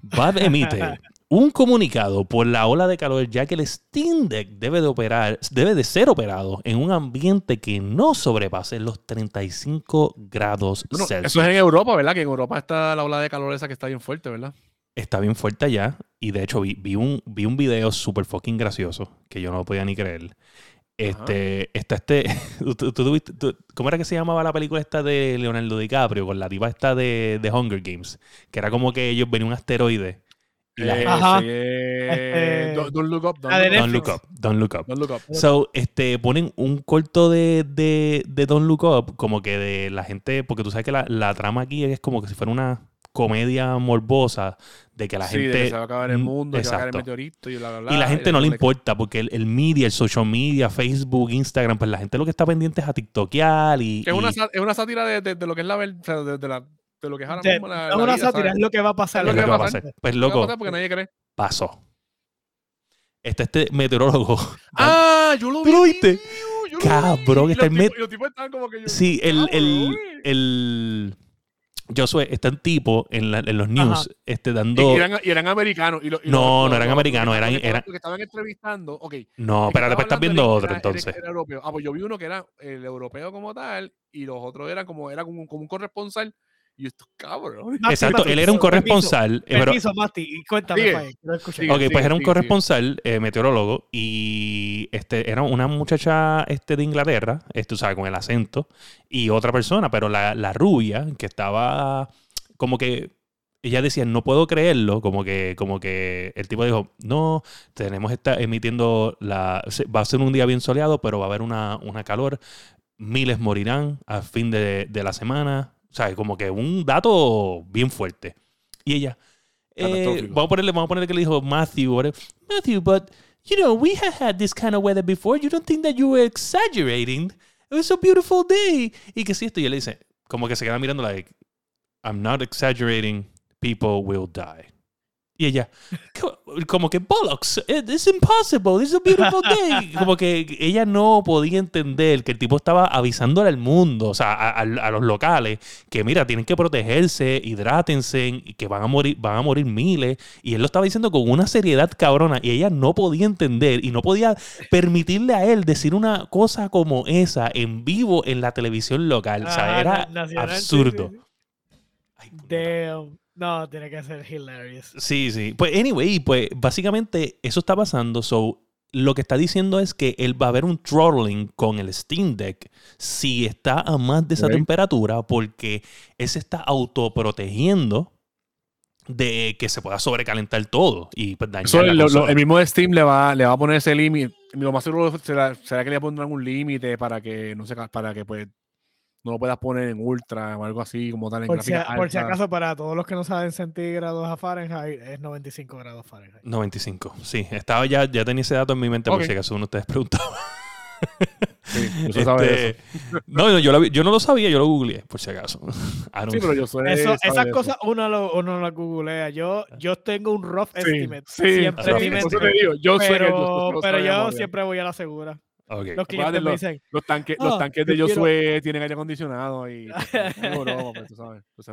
Valve emite un comunicado por la ola de calor ya que el Steam Deck debe de operar, debe de ser operado en un ambiente que no sobrepase los 35 grados Bueno, Celsius. eso es en Europa, ¿verdad? Que en Europa está la ola de calor esa que está bien fuerte, ¿verdad? Está bien fuerte allá y de hecho vi, vi un, vi un video súper fucking gracioso que yo no lo podía ni creer. Este, está este, tú- tú- tú ¿cómo era que se llamaba la película esta de Leonardo DiCaprio con la tipa esta de, de Hunger Games? Que era como que ellos venía un asteroide y la Eh, gente- Ajá. eh, don't, don't look up. Don't, look up, Don't look Netflix. up, don't look up. don't look up. So, este, ponen un corto de, de, de Don't Look Up, como que de la gente, porque tú sabes que la, la trama aquí es como que si fuera una comedia morbosa de que la sí, de gente... que se va a acabar el mundo, que va a caer el exacto. meteorito y bla, bla, bla. Y la gente no le importa porque el, el media, el social media, Facebook, Instagram, pues la gente lo que está pendiente es a TikTokear y... Es una, y- sa- es una sátira de, de- de lo que es la de, de la, de lo que es ahora De- mismo la, es la una vida, sátira, ¿sabes? es lo que va a pasar. es lo que que va a pasar. pasar. Pues ¿Qué va a loco, pasar? Porque nadie cree. pasó. Está este meteorólogo. ¡Ah! Yo lo vi. ¿Tú lo viste? tío, yo lo Cabrón, vi. Y está los el met- tipos- y los tipos estaban como que yo- Sí, el, el, el Josué está en tipo en, la- en los Ajá. news este, dando... y eran, y eran americanos. y lo- y No, los- no eran los- americanos, que eran- estaban- eran- que estaban entrevistando. Ok. el No, pero después estás hablando viendo era- otro era- era- entonces. era europeo. Ah, pues yo vi uno que era el europeo como tal y los otros eran como, era como, como un corresponsal. Y estos cabrón. Mati, Exacto, Mati, él era un permiso, corresponsal. eh, pero- Permiso, Mati, cuéntame, Sigue. Escuchar. Sigue. Ok, pues era un sigue, corresponsal eh, meteorólogo y este era una muchacha este, de Inglaterra, este, o sea, con el acento, y otra persona, pero la, la rubia que estaba como que ella decía, no puedo creerlo, como que, como que el tipo dijo, no, tenemos esta emitiendo la, va a ser un día bien soleado, pero va a haber una, una calor, miles morirán al fin de, de la semana, sea, como que un dato bien fuerte. Y ella, eh, vamos a ponerle, vamos a ponerle que le dijo Matthew. Matthew, but you know, we have had this kind of weather before. You don't think that you were exaggerating? It was a beautiful day. Y que sí, esto, y él dice, como que se queda mirando, like, I'm not exaggerating. People will die. Y ella, co- como que bollocks, it- it's impossible, it's a beautiful day. Como que ella no podía entender que el tipo estaba avisándole al mundo, o sea, a, a- a los locales, que mira, tienen que protegerse, hidrátense, y que van a morir, van a morir miles. Y él lo estaba diciendo con una seriedad cabrona, y ella no podía entender y no podía permitirle a él decir una cosa como esa en vivo en la televisión local. o sea, era nacional, absurdo. sí, sí. Ay, puñeta. Damn. No, tiene que ser hilarious. Sí, sí. Pues, anyway, pues básicamente eso está pasando. So, lo que está diciendo es que él va a haber un throttling con el Steam Deck si está a más de esa temperatura, porque él se está autoprotegiendo de que se pueda sobrecalentar todo y pues, dañar Eso, la lo- lo- consola. el mismo Steam le va, le va a poner ese límite. Lo más seguro será, será que le pondrán un límite para que no se para que pues no lo puedas poner en ultra o algo así como tal en Por si, gráfica por si acaso, para todos los que no saben centígrados a Fahrenheit, es 95 grados Fahrenheit. 95, sí. Estaba ya, ya tenía ese dato en mi mente por si acaso uno de ustedes preguntaba. Sí, sabe Este, no, no, yo, lo vi- yo no lo sabía, yo lo googleé, por si acaso. Sí, pero yo soy. Eso, esas cosas uno lo, uno las googlea. Yo, yo tengo un rough Sí, estimate sí, siempre rough eso digo, yo sé que Pero, yo, pero yo siempre voy a la segura. Ok. Los clientes me lo- dicen, Los tanques, los Ah, tanques de yo quiero- Josué tienen aire acondicionado y. no, no, tú sabes, pues.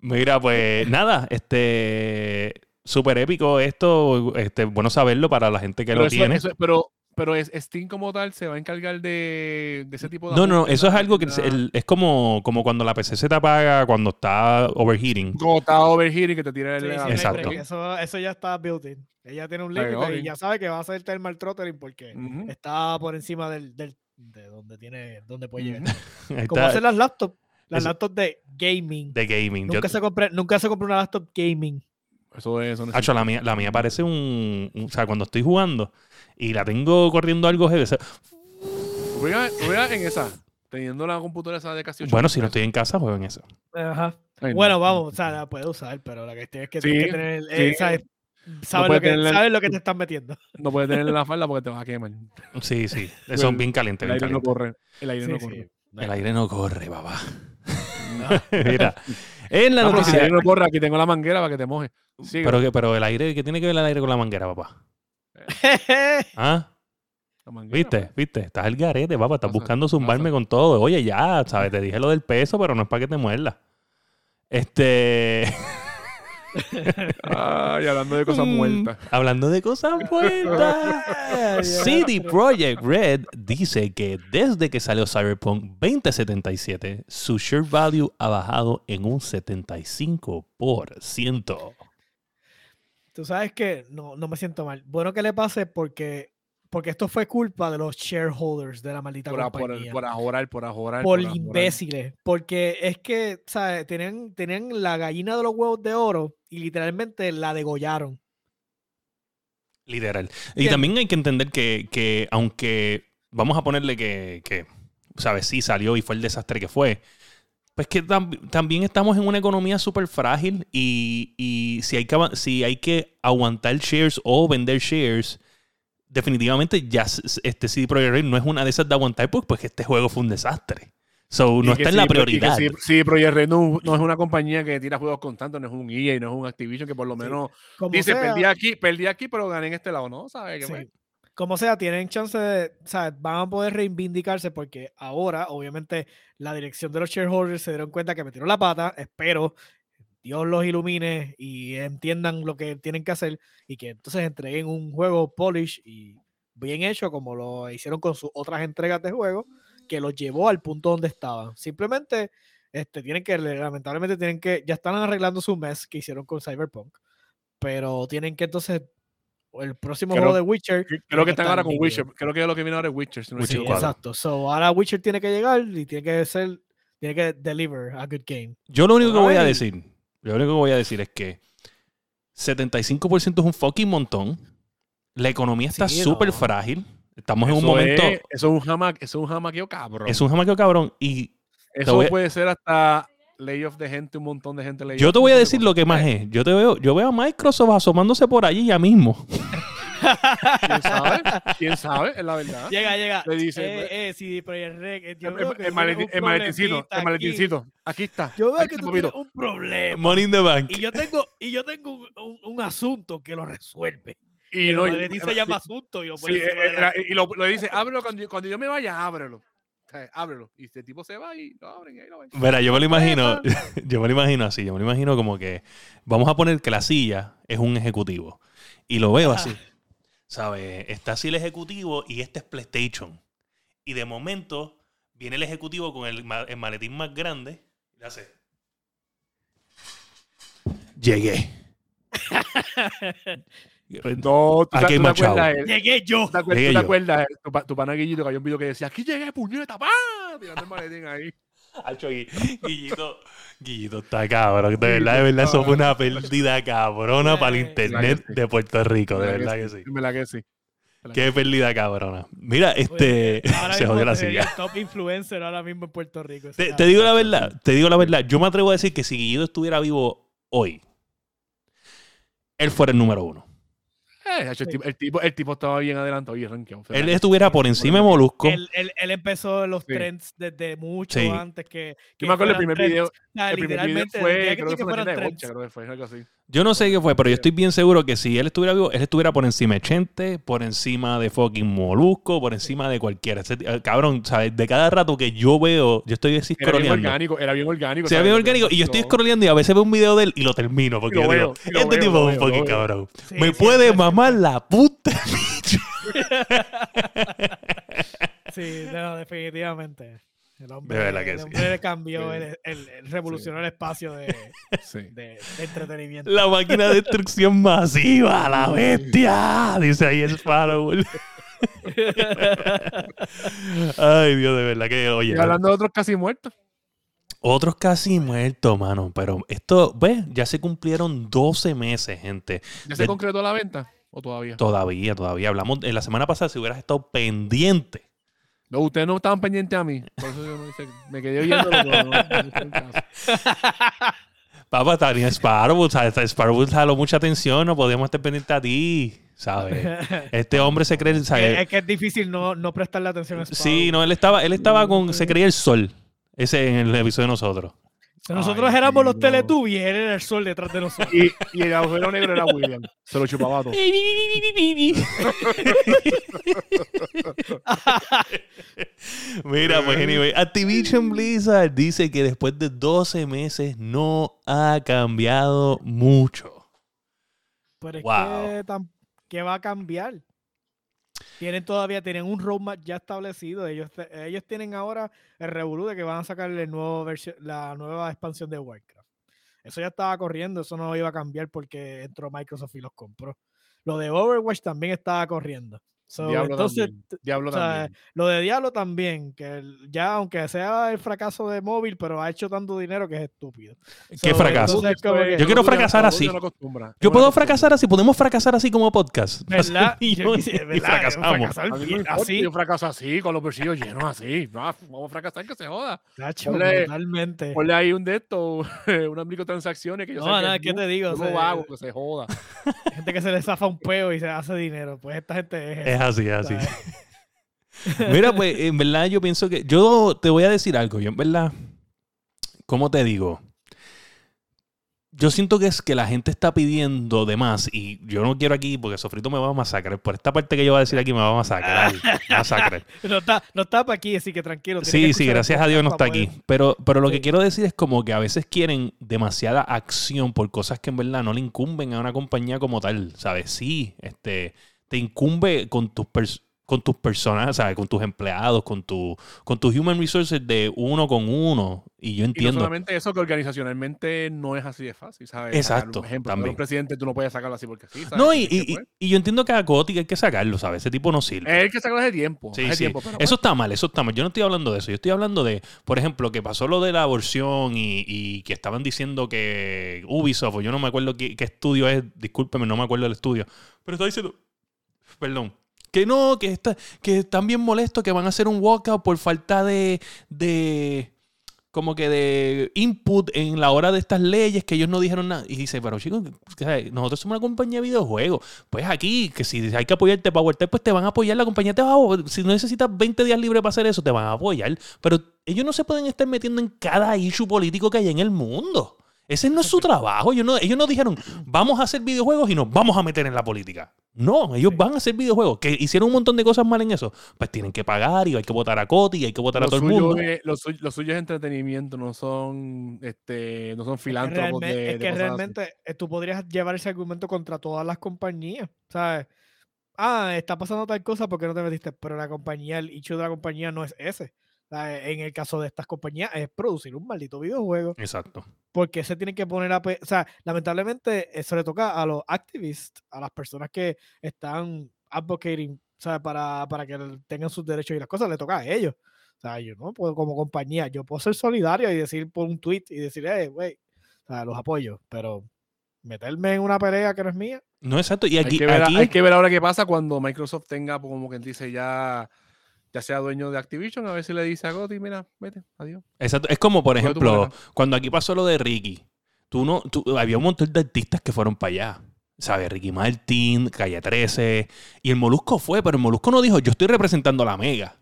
Mira, pues nada, este súper épico esto, este bueno saberlo para la gente que Pero, lo eso- tiene. eso- pero, pero es, Steam como tal se va a encargar de, de ese tipo de. no, no, eso es algo que el- es como, como cuando la PC se te apaga cuando está overheating. Como está overheating que te tira el. Sí, sí, Exacto. Eso, eso ya está built in. Ella tiene un Ok, límite y ya sabe que va a hacer thermal throttling porque está por encima del, del- de donde tiene, donde puede llegar. Como hacen las laptops, las Eso- laptops de gaming. de gaming. Yo- nunca, se compré, nunca se compró una laptop gaming. Eso es. Eso Hacho, la mía, la mía parece un, un- O sea, cuando estoy jugando y la tengo corriendo algo heavy. o sea, en esa. Teniendo la computadora esa de casi 8 bueno, si no estoy en casa, juego en eso. Ajá. Ay, no. Bueno, vamos, o sea, la puedes usar, pero la cuestión es que Sí, tienes que tener, eh, sí. sabes, lo que, tenerla- sabes lo que te están metiendo. No puedes tener en la falda porque te vas a quemar. Sí, sí. Son El- bien calientes, El bien aire no corre. El aire Sí, no sí. corre. El aire no corre, papá. No. Mira, en la Ah, pero si el noticia. aire no corre, aquí tengo la manguera para que te mojes. Pero, que- pero el aire, ¿qué tiene que ver el aire con la manguera, papá? ¿Ah? Manguera, ¿Viste? ¿Viste? Estás el garete, papá. Estás Pasa, buscando zumbarme pasa. con todo. Oye, ya, ¿sabes? Te dije lo del peso, pero no es para que te muerdas. Este. Ay, hablando de cosas Mm, muertas. Hablando de cosas muertas. CD Projekt Red dice que desde que salió Cyberpunk 2077, su share value ha bajado en un 75%. Tú sabes que no, no me siento mal. Bueno que le pase porque, porque esto fue culpa de los shareholders de la maldita Por, a- por, compañía. por ajorar, por ajorar. por imbéciles. Porque es que, ¿sabes? Tenían, tenían la gallina de los huevos de oro y literalmente la degollaron. Literal. Y también hay que entender que, que aunque vamos a ponerle que, que, ¿sabes? Sí salió y fue el desastre que fue. Pues que tam- también estamos en una economía súper frágil y, y si, hay que, si hay que aguantar shares o vender shares, definitivamente ya este CD Projekt Red no es una de esas de aguantar porque pues, este juego fue un desastre. So, no está en sí, la prioridad. Sí, sí, Project Red no, no es una compañía que tira juegos constantes, no es un EA, no es un Activision que por lo menos dice, sea, perdí aquí, perdí aquí, pero gané en este lado, ¿no? ¿Sabes? Como sea, tienen chance de. Van a poder reivindicarse porque ahora, obviamente, la dirección de los shareholders se dieron cuenta que metieron la pata. Espero Dios los ilumine y entiendan lo que tienen que hacer y que entonces entreguen un juego polish y bien hecho como lo hicieron con sus otras entregas de juego que los llevó al punto donde estaban. Simplemente este, tienen que, lamentablemente tienen que, ya están arreglando su mes que hicieron con Cyberpunk, pero tienen que entonces, el próximo Creo- juego de Witcher. creo que están ahora con. Witcher. Creo que lo que viene ahora es Witcher. si no me Witcher Sí, equivoco. cuatro. exacto. So, ahora Witcher tiene que llegar y tiene que ser, tiene que deliver a good game. Yo lo único que voy a decir, yo lo único que voy a decir es que 75% es un fucking montón. La economía está Sí, súper no. frágil. Estamos en un momento. Es, eso es un jamaqueo, eso es un jamaqueo cabrón. Es un jamaqueo cabrón. Y eso a- puede ser hasta layoff de gente, un montón de gente layoff. yo te voy a decir lo que más es. Yo te veo, yo veo a Microsoft asomándose por allí ya mismo. ¿Quién sabe? ¿Quién sabe? Es la verdad. Llega, llega. Le dice, eh, pues, eh, eh, yo El, veo que el maletín- el maletincito, el aquí. maletincito. Aquí está. Yo veo que tú papito. tienes un problema. Money in the bank. Y yo tengo, y yo tengo un, un- un asunto que lo resuelve. Y no, maletín se llama asunto y lo Sí, eh, eh, la- y lo, lo dice, ábrelo cuando, cuando yo me vaya, ábrelo. Ábrelo. Y este tipo se va y lo abren y ahí lo ven. Mira, yo me lo imagino, yo me lo imagino así, yo me lo imagino como que vamos a poner que la silla es un ejecutivo y lo veo así, ¿sabes? Está así el ejecutivo y este es PlayStation. Y de momento viene el ejecutivo con el, ma- el maletín más grande y le hace. Llegué. No, tú, Aquí tú te el- Llegué yo. ¿tú te acuerdas, Llegué tú te acuerdas, tu, tu pana Guillito que había un video que decía, aquí llegué, puñeta, pa, tirando el maletín ahí. Hacho, Gui- Guillito, Guillito está cabrón. De verdad, de verdad, eso fue una pérdida cabrona para el internet de Puerto Rico. De ¿Verdad que sí. ¿Verdad que sí? Qué pérdida cabrona. Mira, este. Ahora Se jodió la silla. top influencer ahora mismo en Puerto Rico. Te, te digo la verdad, te digo la verdad. Yo me atrevo a decir que si Guillido estuviera vivo hoy, él fuera el número uno. Eh, el, tipo, el, tipo, el tipo estaba bien adelantado y rankeado. Él estuviera por encima de Molusco. Él, él, él empezó los Sí. trends desde mucho Sí. antes que. Yo me acuerdo el primer trends. video. O sea, El primer video literalmente, fue, el día que creo que que fue una fueran tienda de trends. bocha, creo que fue algo así. Yo no sé qué fue, pero yo estoy bien seguro que si él estuviera vivo, él estuviera por encima de Chente, por encima de fucking Molusco, por encima de cualquiera. Ese cabrón, ¿sabes? De cada rato que yo veo, yo estoy así Era bien orgánico, era bien orgánico. Ve ¿sabes? bien orgánico y yo estoy scrolleando y a veces veo un video de él y lo termino porque lo yo digo, veo, este veo, tipo es un fucking cabrón. Sí, Me sí, puede sí, mamar la puta. Sí, no, definitivamente. El hombre, De verdad que el sí. le cambió, Sí. el, el- el- revolucionó el espacio de, Sí. de- de entretenimiento. La máquina de destrucción masiva, la bestia. Dice ahí Sparrow. Ay, Dios, de verdad que, oye. Y hablando de otros casi muertos. Otros casi muertos, mano. Pero esto, ¿ves? Ya se cumplieron 12 meses, gente. ¿Ya se De- concretó la venta? ¿O todavía? Todavía, todavía. Hablamos en la semana pasada, si hubieras estado pendiente. No, ustedes no estaban pendientes a mí. Por eso yo no hice- me quedé viendo. pero no. Papá, tenía Sparrow, Sparrow jaló mucha atención, no podíamos estar pendientes a ti, ¿sabes? Este hombre se cree, es, ¿sabes? es que es difícil no, no prestarle atención a Sparrow. Sí, no, él estaba, él estaba con, se creía el sol, ese en el episodio de nosotros. Nosotros Ay, éramos los. Teletubbies, él era el sol detrás de nosotros. Y, y el agujero negro era William. Se lo chupaba todo. Mira, pues anyway, Activision Blizzard dice que después de 12 meses no ha cambiado mucho. Pero es Wow. que, ¿qué va a cambiar? Tienen todavía, tienen un roadmap ya establecido. Ellos, ellos tienen ahora el revolú de que van a sacar la nueva expansión de Warcraft. Eso ya estaba corriendo, eso no iba a cambiar porque entró Microsoft y los compró. Lo de Overwatch también estaba corriendo. So, Diablo entonces, también. Diablo o sea, también. lo de Diablo también, que ya aunque sea el fracaso de móvil, pero ha hecho tanto dinero que es estúpido. ¿Qué So, fracaso? entonces, que- Yo quiero fracasar así. Yo puedo fracasar así, podemos fracasar así como podcast. ¿Verdad? Y Yo y fracasamos. No así. Yo fracaso así, con los bolsillos llenos así. Vamos a fracasar que se joda. Nacho, Ponle- totalmente. Ponle ahí un de estos, una microtransacciones que yo No, sé que nada, ¿qué mu- te digo? yo Se- lo hago, que se joda. gente que se le zafa un peo y se hace dinero. Pues esta gente es. Es así, es así. Mira, pues en verdad yo pienso que. Yo te voy a decir algo. Yo en verdad. ¿Cómo te digo? Yo siento que es que la gente está pidiendo de más y yo no quiero aquí porque Sofrito me va a masacrar. Por esta parte que yo voy a decir aquí me va a masacrar. masacrar. No está, no está para aquí, así que tranquilo. que Sí, sí, gracias a Dios no está aquí. Pero, pero lo Sí. que quiero decir es como que a veces quieren demasiada acción por cosas que en verdad no le incumben a una compañía como tal, ¿sabes? Sí, este, te incumbe con tus con tus personas, ¿sabes? Con tus empleados, con tu, con tus human resources de uno con uno. Y yo Y no entiendo. solamente eso, que organizacionalmente no es así de fácil, ¿sabes? Exacto, Un ejemplo, también. un presidente tú no puedes sacarlo así porque sí, ¿sabes? no, y, y- pues, y yo entiendo que a Coti hay que sacarlo, ¿sabes? Ese tipo no sirve. Es el que sacarlo hace tiempo. Sí, sí. tiempo, pero eso está mal, eso está mal. Yo no estoy hablando de eso. Yo estoy hablando de, por ejemplo, que pasó lo de la aborción y, y que estaban diciendo que Ubisoft, o yo no me acuerdo qué, qué estudio es, discúlpeme, no me acuerdo del estudio, pero está diciendo, perdón, que no, que, está, que están bien molestos, que van a hacer un walkout por falta de, de, como que de input en la hora de estas leyes, que ellos no dijeron nada. Y dice, pero chicos, ¿sabes? nosotros somos una compañía de videojuegos. Pues aquí, que si hay que apoyarte para PowerTech, pues te van a apoyar. La compañía te va a, si no necesitas 20 días libres para hacer eso, te van a apoyar. Pero ellos no se pueden estar metiendo en cada issue político que hay en el mundo. Ese no es su trabajo. Ellos no, ellos no dijeron, vamos a hacer videojuegos y nos vamos a meter en la política. No, ellos Sí. van a hacer videojuegos. Que hicieron un montón de cosas mal en eso. Pues tienen que pagar y hay que votar a Coti y hay que votar a todo el mundo. es, lo, suyo, lo suyo es entretenimiento, no son, este, no son Es que, filántropos realme- de, es que realmente eh, tú podrías llevar ese argumento contra todas las compañías, ¿sabes? Ah, está pasando tal cosa porque no te metiste, pero la compañía, el hecho de la compañía no es ese. Sea, En el caso de estas compañías es producir un maldito videojuego. Exacto. porque se tienen que poner a... O sea, lamentablemente eso le toca a los activists, a las personas que están advocating, o sea, para, para que tengan sus derechos y las cosas, le toca a ellos. O sea, yo no puedo como compañía, yo puedo ser solidario y decir por un tweet y decir, eh, güey, o sea, los apoyo, pero meterme en una pelea que no es mía. No, exacto. Y Hay aquí, que, ver, aquí hay que ver ahora qué pasa cuando Microsoft tenga, como quien dice, ya, ya sea dueño de Activision, a ver si le dice a Gotti, mira, vete, adiós. exacto. es como, por ejemplo, cuando aquí pasó lo de Ricky, tú no, tú- había un montón de artistas que fueron para allá. ¿Sabes? Ricky Martin, Calle 13. Y el Molusco fue, pero el Molusco no dijo, yo estoy representando a la Mega.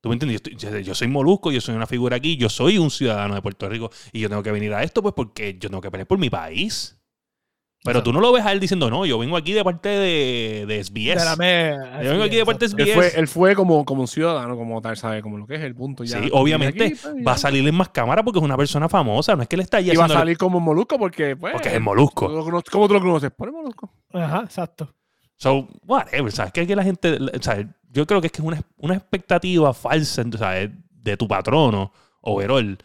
¿Tú me entiendes? Yo, estoy- yo- yo soy Molusco, yo soy una figura aquí, yo soy un ciudadano de Puerto Rico y yo tengo que venir a esto pues porque yo tengo que pelear por mi país. Pero tú no lo ves a él diciendo, no, yo vengo aquí de parte de, de SBS. De la me- Yo vengo aquí de parte de Él SBS. fue, él fue como, como un ciudadano, como tal, ¿sabes? Como lo que es el punto. Ya. Sí, obviamente aquí, pues, va a salir en más cámara porque es una persona famosa. No es que él está allí Y va a salir como Molusco porque, pues. Porque es el Molusco. ¿Cómo tú lo conoces? Por el Molusco. Ajá, exacto. So, whatever, ¿sabes? Que aquí la gente, ¿sabes? Yo creo que es que es una, una expectativa falsa, ¿sabes? De tu patrono, overall.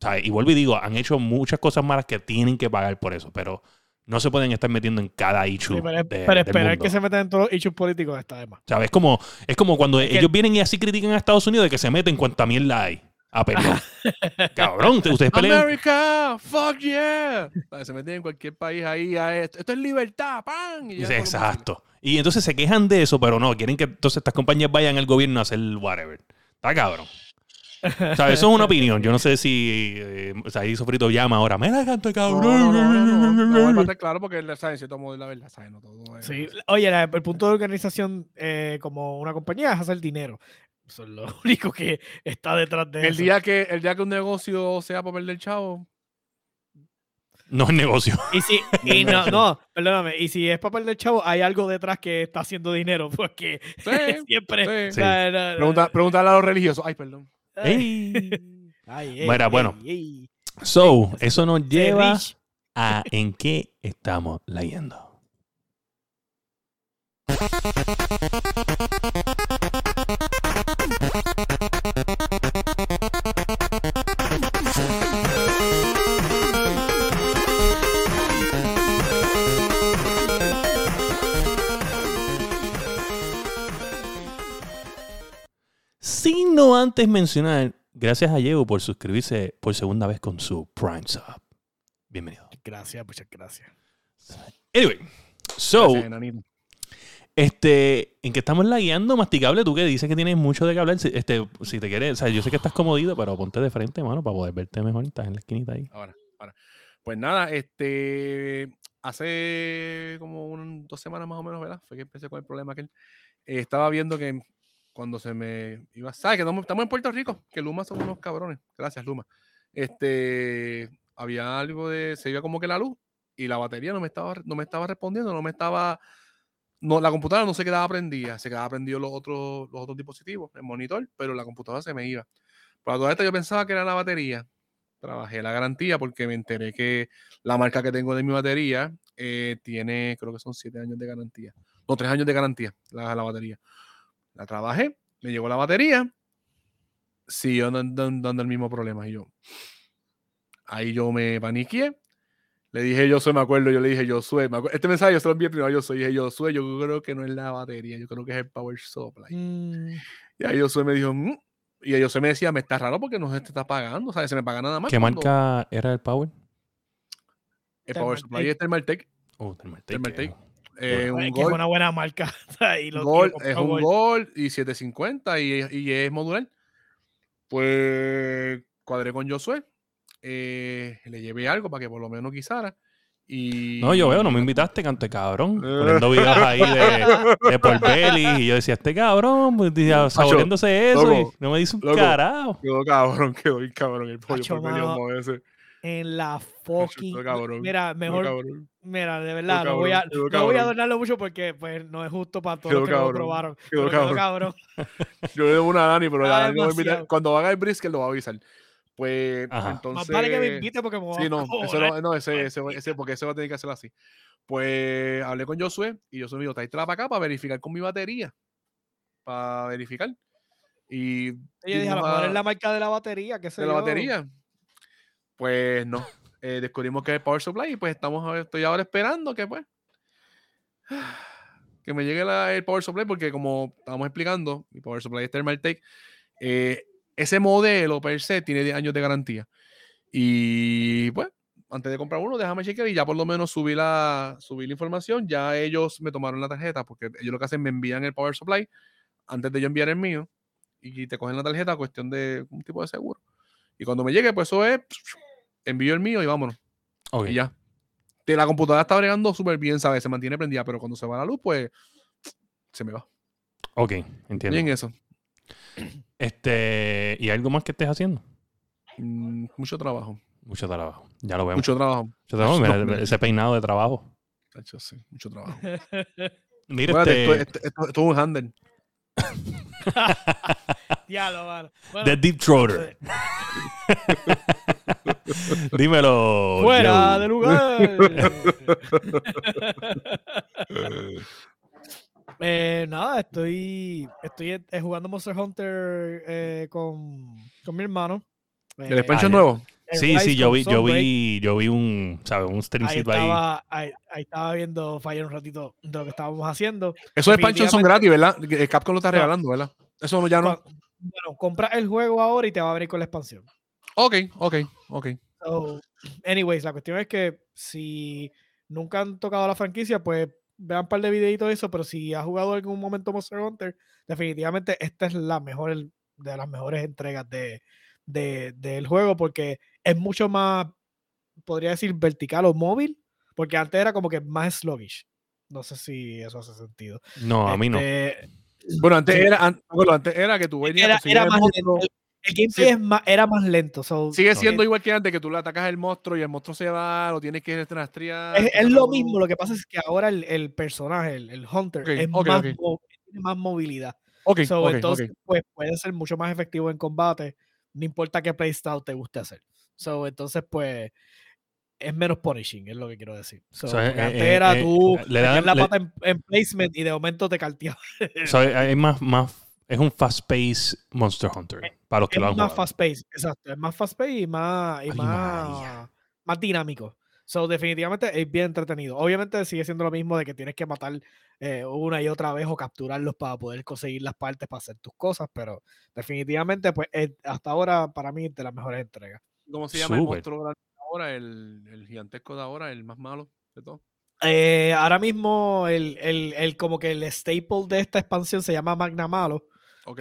¿sabes? Y vuelvo y digo, han hecho muchas cosas malas que tienen que pagar por eso, pero no se pueden estar metiendo en cada issue. Sí, pero de- pero del esperar que se metan en todos los issues políticos está de más. ¿Sabes? Es como, es como cuando Es que- ellos vienen y así critican a Estados Unidos de que se meten cuanta mierda hay a pelear. Cabrón, ustedes pelean. America, fuck yeah. Se meten en cualquier país ahí. a esto, esto es libertad, pan. y. Exacto. Y entonces se quejan de eso, pero no, quieren que entonces estas compañías vayan al gobierno a hacer whatever. Está cabrón. O sea, eso es una opinión. Yo no sé si eh, o sea, ahí Sofrito llama ahora. Mira, canto No, cabrón. no, no, no, no, no, claro porque él sabe en cierto modo la verdad, sabe, no todo Sí. Oye, la- el punto de organización eh, como una compañía es hacer dinero. Eso es lo único que está detrás de El eso. día que el día que un negocio sea para perder chavo, No es negocio. Y si, y no, no, perdóname, y si es papel del chavo, hay algo detrás que está haciendo dinero, porque Sí, siempre. sí. pregunta, preguntarle a los religiosos. Ay, perdón. Ay, Ey. ay, ey, Mira, ey, bueno. ey. So, eso nos lleva a en qué estamos leyendo. No antes mencionar, gracias a Diego por suscribirse por segunda vez con su Prime Sub. Bienvenido. Gracias, muchas gracias. Anyway, so, Gracias, este, en que estamos lagueando, masticable, tú que dices que tienes mucho de qué hablar, si- este, si te quieres, o sea, yo sé que estás comodito, pero ponte de frente, mano, para poder verte mejor, estás en la esquinita ahí. Ahora, ahora. Pues nada, este hace como un- dos semanas más o menos, ¿verdad? Fue que empecé con el problema aquel. Eh, estaba viendo que cuando se me iba, ¿sabes? Que estamos, en Puerto Rico, que Luma son unos cabrones. Gracias, Luma. Este, había algo de, se iba como que la luz y la batería no me estaba, no me estaba respondiendo, no me estaba, no, la computadora no se quedaba prendida, se quedaba prendido los otros, los otros dispositivos, el monitor, pero la computadora se me iba. Para toda esta yo pensaba que era la batería. Trabajé la garantía porque me enteré que la marca que tengo de mi batería eh, tiene, creo que son siete años de garantía. No, tres años de garantía, la, la batería. La trabajé, me llegó la batería, siguió dando, dando el mismo problema. Y yo, ahí yo me paniqué. Le dije yo soy, me acuerdo, yo le dije yo soy. Este mensaje yo se lo envié primero yo soy. Dije yo soy, yo creo que no es la batería, yo creo que es el power supply. Mm, Y ahí yo me dijo, "Mm". y ellos me decía, me está raro porque no se te está pagando, ¿sabes? Se me paga nada más. ¿Qué cuando marca era el Power? El power supply es Thermaltake. Oh, Thermaltake. Thermaltake. Eh. Es un que es una buena marca. y lo- es un. Gold y 750 y, es- y es modular. Pues cuadré con Josué, eh, le llevé algo para que por lo menos guisara. Y... No, yo veo, no me invitaste, canto cabrón. Poniendo videos ahí de, de Paul Belly. Y yo decía, este cabrón, pues, decía, saboreándose eso. loco, y no me dice un loco. carajo. Quedó cabrón, quedó bien cabrón el pollo Macho, por mano, ese. En la fucking. cabrón, Mira, mejor. cabrón. Mira, de verdad, no voy a, no voy a adornarlo mucho porque pues, no es justo para todos los que lo probaron. quedó cabrón. cabrón. Yo le debo una a Dani, pero Ah, Dani cuando haga el brisket lo va a avisar. Pues Ajá. entonces. Más vale que me invite porque me voy a Sí, no, eso no, no, ese, ese, ese- porque ese va a tener que hacerlo así. Pues hablé con Josué y Josué me dijo, tráetela para acá para verificar con mi batería. Para verificar. Y Ella dijo, a lo dimos mejor a- es la marca de la batería, que se de la batería. Pues no. eh, descubrimos que es Power Supply y pues estamos estoy ahora esperando que pues que me llegue el Power Supply porque como estábamos explicando, mi Power Supply es Thermaltake, eh, ese modelo per se tiene 10 años de garantía. Y pues, antes de comprar uno, déjame chequear y ya por lo menos subí la, subí la información. Ya ellos me tomaron la tarjeta porque ellos lo que hacen me envían el Power Supply antes de yo enviar el mío y te cogen la tarjeta a cuestión de un tipo de seguro. Y cuando me llegue, pues eso es, envío el mío y vámonos. Y ya. De la computadora está bregando súper bien, ¿sabes? Se mantiene prendida, pero cuando se va la luz, pues se me va. Ok, entiendo. Bien eso. Este, ¿y algo más que estés haciendo? Mm, mucho trabajo. Mucho trabajo. Ya lo vemos. Mucho trabajo. Mucho trabajo. Mira, ese peinado de trabajo. Tacho, sí, mucho trabajo. Mira, este, esto, esto- esto- esto es un handle. Diablo, mano. Bueno, The Deep Throater. Dímelo. fuera de lugar. Eh, nada, estoy, estoy eh, jugando Monster Hunter eh, con, con mi hermano. ¿El expansion nuevo? Sí, sí, yo vi, yo vi, yo vi un, ¿sabes? Un streamcito ahí. estaba, ahí, ahí estaba viendo Fire un ratito de lo que estábamos haciendo. Esos expansions son gratis, ¿verdad? Capcom lo está regalando, ¿verdad? Eso ya no. Bueno, compra el juego ahora y te va a venir con la expansión. Ok, ok, ok. So, anyways, la cuestión es que si nunca han tocado la franquicia, pues vean un par de videitos de eso, pero si has jugado en algún momento Monster Hunter, definitivamente esta es la mejor de las mejores entregas de, de- del juego porque es mucho más, podría decir, vertical o móvil, porque antes era como que más sluggish. No sé si eso hace sentido. No, a mí no. Este, Bueno, antes Sí. era, an- bueno, antes era que tú venías, Era, era más. El, el gameplay Sí. es más- era más lento. so, Sigue siendo igual que antes, que tú le atacas al monstruo y el monstruo se va, lo tienes que rastrear. Es, es lo mismo, lo que pasa es que ahora el, el personaje, el, el Hunter, Ok, es ok, más, ok. mo- tiene más movilidad. Ok, So, entonces, pues puede ser mucho más efectivo en combate, no importa qué playstyle te guste hacer. So, entonces, pues es menos punishing, es lo que quiero decir. So, So, eh, porque eh, antes eh, era eh, tú le dan- la le- pata en, en placement y de momento te carteaba. So, hay más, más, es un fast pace Monster Hunter. Para los que es lo han más jugado. fast pace, exacto, es más fast pace y más, y Ay, más, más dinámico. So, definitivamente es bien entretenido. Obviamente sigue siendo lo mismo de que tienes que matar eh, una y otra vez o capturarlos para poder conseguir las partes para hacer tus cosas, pero definitivamente, pues eh, hasta ahora para mí es de las mejores entregas. ¿Cómo se llama el Súper. monstruo de ahora? El, el gigantesco de ahora, el más malo de todo. Eh, ahora mismo el, el, el- como que el staple de esta expansión se llama Magna Malo. Ok.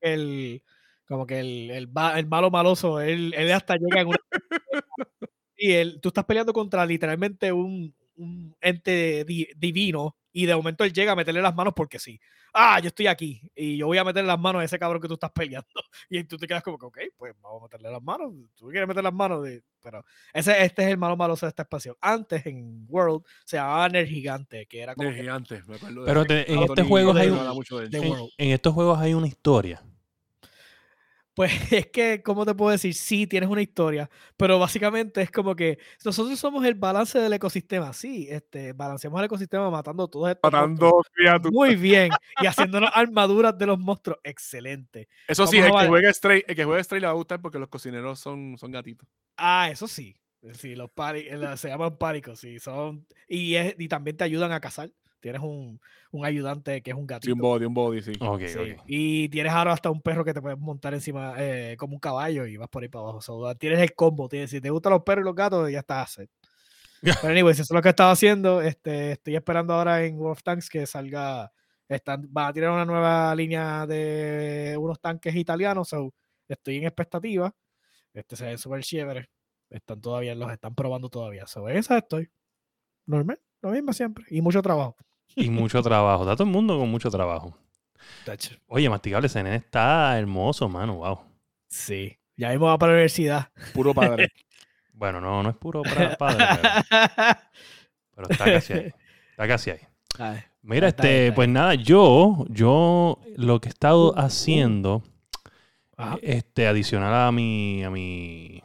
El, como que el, el, el malo maloso, él, él hasta llega en una... y él, tú estás peleando contra literalmente un, un ente di- divino y de momento él llega a meterle las manos porque sí. Ah, yo estoy aquí y yo voy a meterle las manos a ese cabrón que tú estás peleando. Y tú te quedas como que, ok, pues vamos a meterle las manos. Tú quieres meter las manos, de... pero ese, este es el malo maloso de esta expansión. Antes en World se llamaba Ner Gigante, que era como que gigante, me acuerdo de Pero en este juego hay un- En, World. en estos juegos hay una historia. Pues es que, ¿cómo te puedo decir? Sí, tienes una historia, pero básicamente es como que nosotros somos el balance del ecosistema. Sí, este, balanceamos el ecosistema matando todos estos Matando criaturas. muy bien y haciéndonos armaduras de los monstruos. Excelente. Eso sí, el que, juega Stray, el que juega Stray le va a gustar porque los cocineros son, son gatitos. Ah, eso sí. Sí, los pari- eh, se llaman páricos, sí, son y, es- y también te ayudan a cazar. Tienes un, un ayudante que es un Sí, gatito. un body, un body, sí. Ok, Sí, ok. Y tienes ahora hasta un perro que te puedes montar encima eh, como un caballo y vas por ahí para abajo. So, tienes el combo. Tienes, si te gustan los perros y los gatos, ya estás set. Pero anyways, eso es lo que estaba haciendo. Este, estoy esperando ahora en World of Tanks que salga. Están, van a tirar una nueva línea de unos tanques italianos. So, estoy en expectativa. Este se ven súper chévere. Están todavía, los están probando todavía. So, en esa estoy. Normal, lo mismo siempre. Y mucho trabajo. Y mucho trabajo. Está todo el mundo con mucho trabajo. Oye, Masticable, ese nene está hermoso, mano. Wow. Sí. Ya mismo va para la universidad. Puro padre. Bueno, no, no es puro para padre, pero, pero está casi ahí. Está casi ahí. Ay, Mira, Está bien, este, está pues nada, yo, yo lo que he estado Uh, uh. haciendo, Ajá. este, adicional a mi, a mi,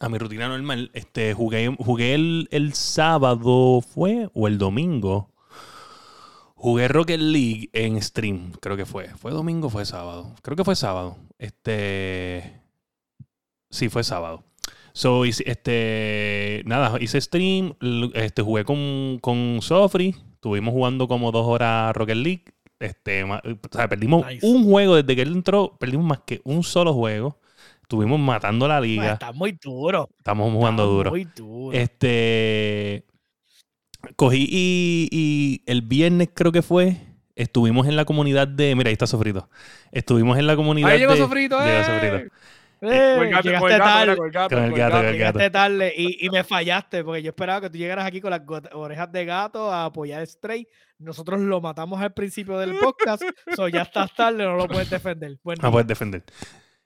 a mi rutina normal, este, jugué, jugué el, el sábado, ¿fue? O el domingo. Jugué Rocket League en stream, creo que fue. ¿Fue domingo o fue sábado? Creo que fue sábado. Este. Sí, fue sábado. So, este. Nada, hice stream. Este, jugué con, con Sofri. Estuvimos jugando como dos horas Rocket League. Este, o sea, perdimos Nice. un juego desde que él entró. Perdimos más que un solo juego. Estuvimos matando la Pues, liga. está muy duro. Estamos jugando está duro. Muy duro. Este. Cogí y, y el viernes creo que fue. Estuvimos en la comunidad de. Mira, ahí está Sofrito. Estuvimos en la comunidad Ahí llegó de. Sofrito, llegó ¡eh! Sofrito. Eh, con llegaste tarde. Llegaste tarde y, y me fallaste porque yo esperaba que tú llegaras aquí con las orejas de gato a apoyar a Stray. Nosotros lo matamos al principio del podcast, so ya estás tarde, no lo puedes defender. Buen No puedes defender.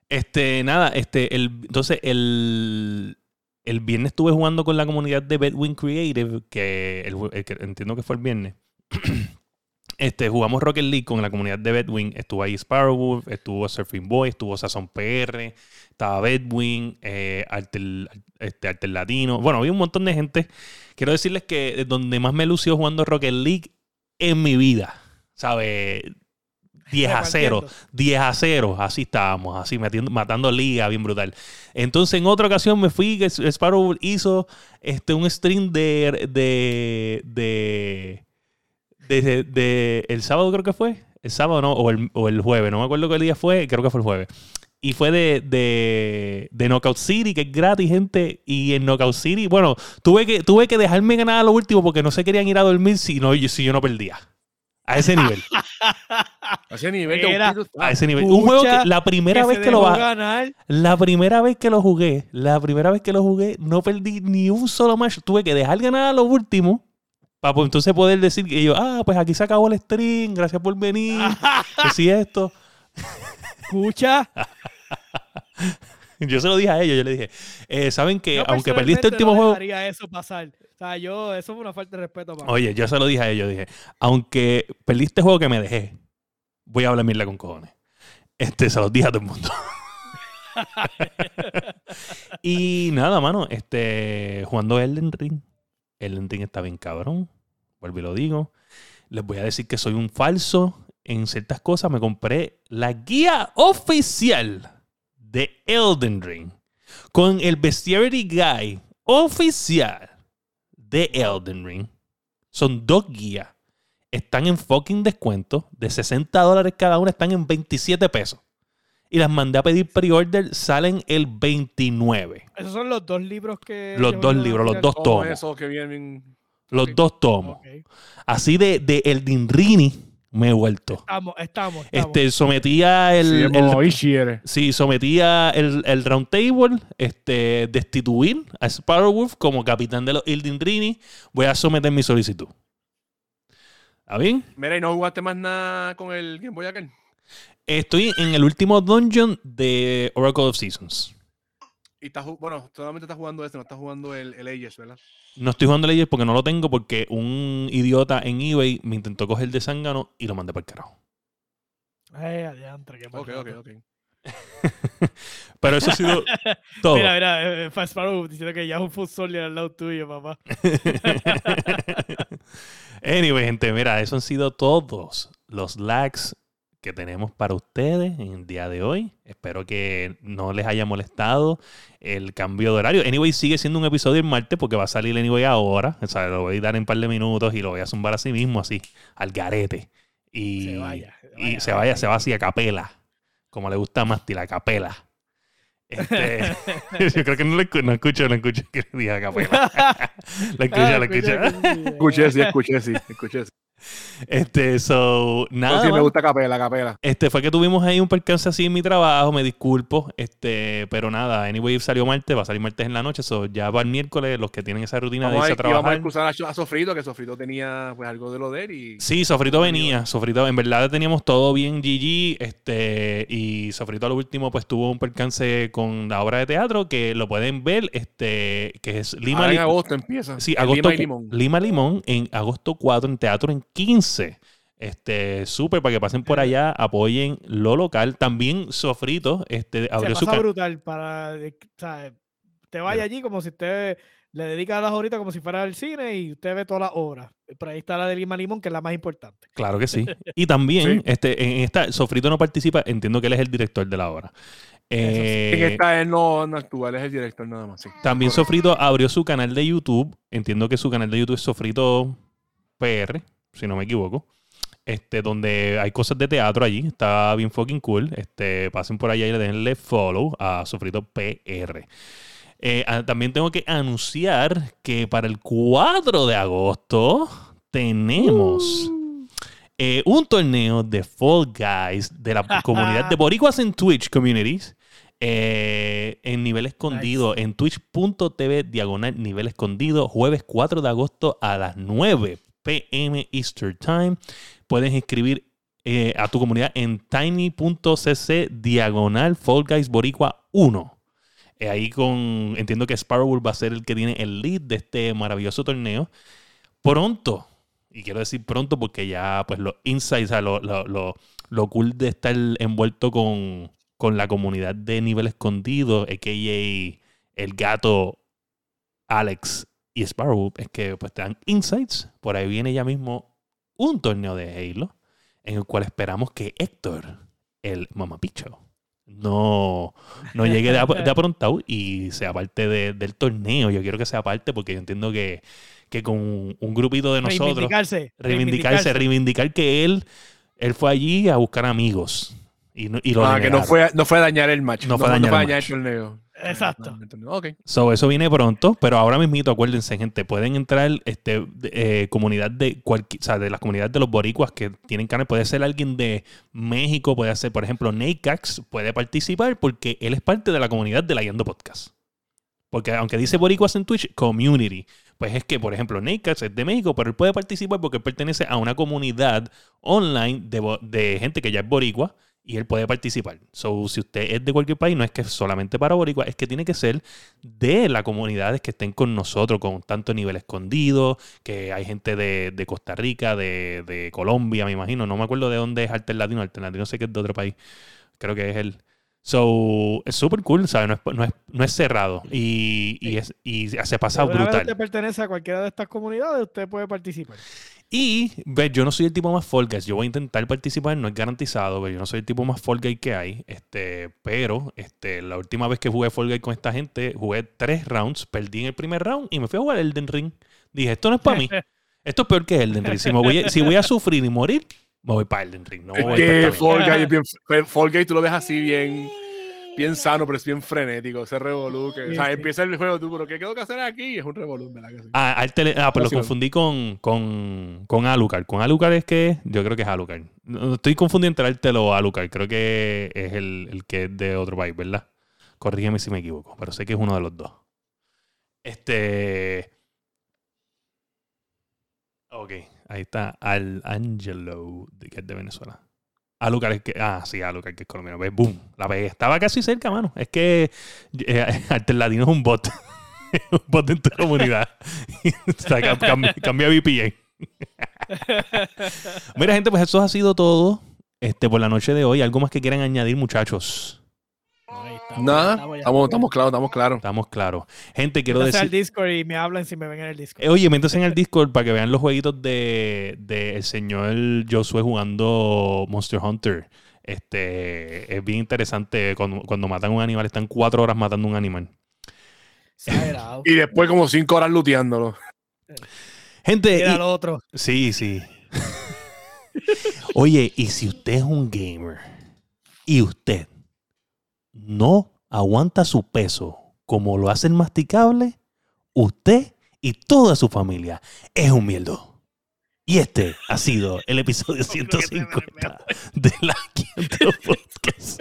Este, nada, este, el, entonces el, el viernes estuve jugando con la comunidad de Bedwin Creative, que, que entiendo que fue el viernes. Este, jugamos Rocket League con la comunidad de Bedwin. Estuvo ahí Sparrowwolf, estuvo Surfing Boy, estuvo Sazon PR, estaba Bedwin, eh, Alter, este, Alter Latino. Bueno, había un montón de gente. Quiero decirles que es donde más me lució jugando Rocket League en mi vida. ¿Sabes? 10 a 0. Repartiendo. 10 a 0, así estábamos, así metiendo, matando liga, bien brutal. Entonces, en otra ocasión me fui, que Sparrow hizo este, un stream de, de, de, de, de- de- el sábado creo que fue, el sábado no, o el, o el jueves, no me acuerdo qué día fue, creo que fue el jueves. Y fue de, de, de Knockout City, que es gratis, gente. Y en Knockout City, bueno, tuve que, tuve que dejarme ganar a lo último porque no se querían ir a dormir si, no, si yo no perdía. A ese nivel. A ese nivel de está. A ese nivel. Un juego que la primera que vez que lo dejó va, ganar. la primera vez que lo jugué, la primera vez que lo jugué, no perdí ni un solo match. Tuve que dejar ganar a lo último para pues, entonces poder decir que yo, ah, pues aquí se acabó el stream, gracias por venir, que si esto. Escucha, Yo se lo dije a ellos, yo le dije, eh, saben que aunque perdiste el último no juego, eso pasar. O sea, yo, eso fue una falta de respeto para oye, yo se lo dije a ellos, dije, aunque perdiste el juego que me dejé, voy a hablar mierda con cojones. Este, se los dije a todo el mundo. y nada, mano, este, jugando Elden Ring. Elden Ring está bien cabrón. Vuelvo y lo digo. Les voy a decir que soy un falso en ciertas cosas. Me compré la guía oficial de Elden Ring con el Bestiarity Guy oficial de Elden Ring. Son dos guías. Están en fucking descuento. De 60 dólares cada una están en 27 pesos. Y las mandé a pedir pre-order. Salen el 29. Esos son los dos libros que. Los que dos libros, los dos tomos. eso que vienen. Los dos tomos. Así de, de Elden Ring me he vuelto. Estamos, estamos. estamos. Este, sometía el, Sí, el-. Sí, sometía el, el round table, este, destituir a Sparrowwolf como capitán de los Ildindrini. Voy a someter mi solicitud. ¿Está bien? Mira, ¿y no jugaste más nada con el Game Boy aquel? Estoy en el último dungeon de Oracle of Seasons. Y estás, ju- bueno, solamente estás jugando este, no estás jugando el, el Aegis, ¿verdad? No estoy jugando Legends porque no lo tengo porque un idiota en eBay me intentó coger de zángano y lo mandé para el carajo. Ay, adiantre, qué Ok, ok, ok. Pero eso ha sido todo. Mira, mira, eh, Fast Sparrow diciendo que ya es un Food Soldier al lado tuyo, papá. anyway, gente, mira, eso han sido todos los lags que tenemos para ustedes en el día de hoy. Espero que no les haya molestado el cambio de horario. Anyway, sigue siendo un episodio el martes porque va a salir Anyway ahora. O sea, lo voy a dar en un par de minutos y lo voy a zumbar así mismo, así, al garete. Y Se vaya, se y vaya, se vaya, se va así a capela. Como le gusta más, la capela. Este, yo creo que no lo escucho, no escucho, no escucho que le diga capela. Lo escucho, Ah, lo sí, Escuché, sí, escuché, sí, escuché. sí. Este, so, Pero nada. sí, me gusta capela, capela. Este, fue que tuvimos ahí un percance así en mi trabajo, me disculpo. Este, pero nada, Anyway salió martes, va a salir martes en la noche. So, ya para el miércoles, los que tienen esa rutina Vamos de irse a a trabajar. a, Cho- a Sofrito, que Sofrito tenía pues algo de lo de él y... Sí, Sofrito venía. Sofrito, en verdad teníamos todo bien GG. Este, y Sofrito a lo último, pues tuvo un percance con la obra de teatro que lo pueden ver. Este, que es Lima Ahora en agosto empieza. Sí, agosto, Lima Limón. Lima Limón en agosto 4 en teatro en 15. Este, súper para que pasen por allá, apoyen lo local. También Sofrito este, Se abrió su pasa ca- brutal para. o sea, te vaya allí como si usted le dedica las horitas como si fuera el cine y usted ve todas las horas. Por ahí está la de Lima Limón, que es la más importante. Claro que sí. Y también, Sí. este, en esta, Sofrito no participa, entiendo que él es el director de la obra. Eh, En esta él no, no actúa, él es el director nada más. sí. También Correcto. Sofrito abrió su canal de YouTube. Entiendo que su canal de YouTube es Sofrito PR, si no me equivoco. Este, donde hay cosas de teatro allí. Está bien fucking cool. Este, pasen por allá y le denle follow a Sofrito PR. Eh, ah, también tengo que anunciar que para el 4 de agosto tenemos eh, un torneo de Fall Guys de la comunidad de Boricuas en Twitch Communities. eh, en nivel escondido, en twitch.tv diagonal nivel escondido, jueves 4 de agosto a las 9 pm Eastern Time. Puedes inscribir eh, a tu comunidad en tiny.cc diagonal Fall Guys Boricua 1. Eh, ahí con, entiendo que Sparrow va a ser el que tiene el lead de este maravilloso torneo. Pronto, y quiero decir pronto porque ya pues los insights, lo, lo- lo- lo cool de estar envuelto con, con la comunidad de nivel escondido, a.k.a. el gato Alex y Sparrow, es que pues te dan insights. Por ahí viene ya mismo un torneo de Halo en el cual esperamos que Héctor, el mamapicho, no, no llegue de, ap- de aprontado y sea parte de- del torneo. Yo quiero que sea parte porque yo entiendo que, que con un grupito de nosotros reivindicarse. reivindicarse, reivindicar que él, él fue allí a buscar amigos. Y, no- y lo Ah, que no fue, no fue a dañar el match. No fue a dañar el torneo. Exacto. No, el torneo. Ok. So, eso viene pronto, pero ahora mismito, acuérdense, gente, pueden entrar este eh, comunidad de cualquier, o sea, de las comunidades de los boricuas que tienen canal, puede ser alguien de México, puede ser, por ejemplo, Neikax, puede participar porque él es parte de la comunidad de la Yendo Podcast. Porque aunque dice boricuas en Twitch, community, pues es que, por ejemplo, Neikax es de México, pero él puede participar porque él pertenece a una comunidad online de, de gente que ya es boricua y él puede participar. So, si usted es de cualquier país, no es que es solamente para boricua, es que tiene que ser de las comunidades que estén con nosotros, con tanto nivel escondido, que hay gente de, de Costa Rica, de, de Colombia, me imagino. No me acuerdo de dónde es Alter Latino. Alter Latino sé que es de otro país. Creo que es él. So, es súper cool, ¿sabes? No es, no, es, no es cerrado. Y, y, es, y se pasa Una vez brutal. usted pertenece a cualquiera de estas comunidades, usted puede participar. Y, ve, yo no soy el tipo más Fall Guys. Yo voy a intentar participar, no es garantizado, pero yo no soy el tipo más Fall Guy que hay. Este, pero este, la última vez que jugué Fall Guy con esta gente, jugué tres rounds, perdí en el primer round y me fui a jugar Elden Ring. Dije, esto no es para mí. Esto es peor que Elden Ring. Si, me voy a, si voy a sufrir y morir, me voy para Elden Ring. No Es voy que Fall. Guy, es bien- Fall Guy tú lo ves así bien, bien sano, pero es bien frenético. Ese revolú. que- o sea, Sí, empieza el juego, tú, pero ¿qué tengo que hacer aquí? Es un revolú, ¿verdad? Que sí. Ah, al tele- ah, pero lo Próximo. confundí con, con, con Alucard. Con Alucard es que. Yo creo que es Alucard. No, estoy confundiendo entre Artel o Alucard. Creo que es el, el que es de otro país, ¿verdad? Corrígeme si me equivoco, pero sé que es uno de los dos. Este. Ok, ahí está Al Angelo, de- que es de Venezuela. Alucard que. Ah, sí, Alucard, que es colombiano. ¿Ves? Boom, la pegué. Estaba casi cerca, mano. Es que eh, Artel Latino es un bot. un bot en tu comunidad. o sea, cam- cam- cambia VPN. Mira, gente, pues eso ha sido todo este, por la noche de hoy. ¿Algo más que quieran añadir, muchachos? Ahí estamos, Nada, estamos ya. estamos, estamos claros, estamos claros. Estamos claros. Gente, quiero Métanse al decir. Discord y me hablan si me ven en el Discord. Eh, Oye, métanse en el Discord para que vean los jueguitos de, de el señor Josué jugando Monster Hunter. Este es bien interesante cuando, cuando matan un animal, están cuatro horas matando un animal. Y después como cinco horas luteándolo. Gente, y- lo otro. Sí, sí. Oye, y si usted es un gamer y usted no aguanta su peso como lo hacen masticable, usted y toda su familia es un mierdo. Y este ha sido el episodio 150 de la Quinto Podcast.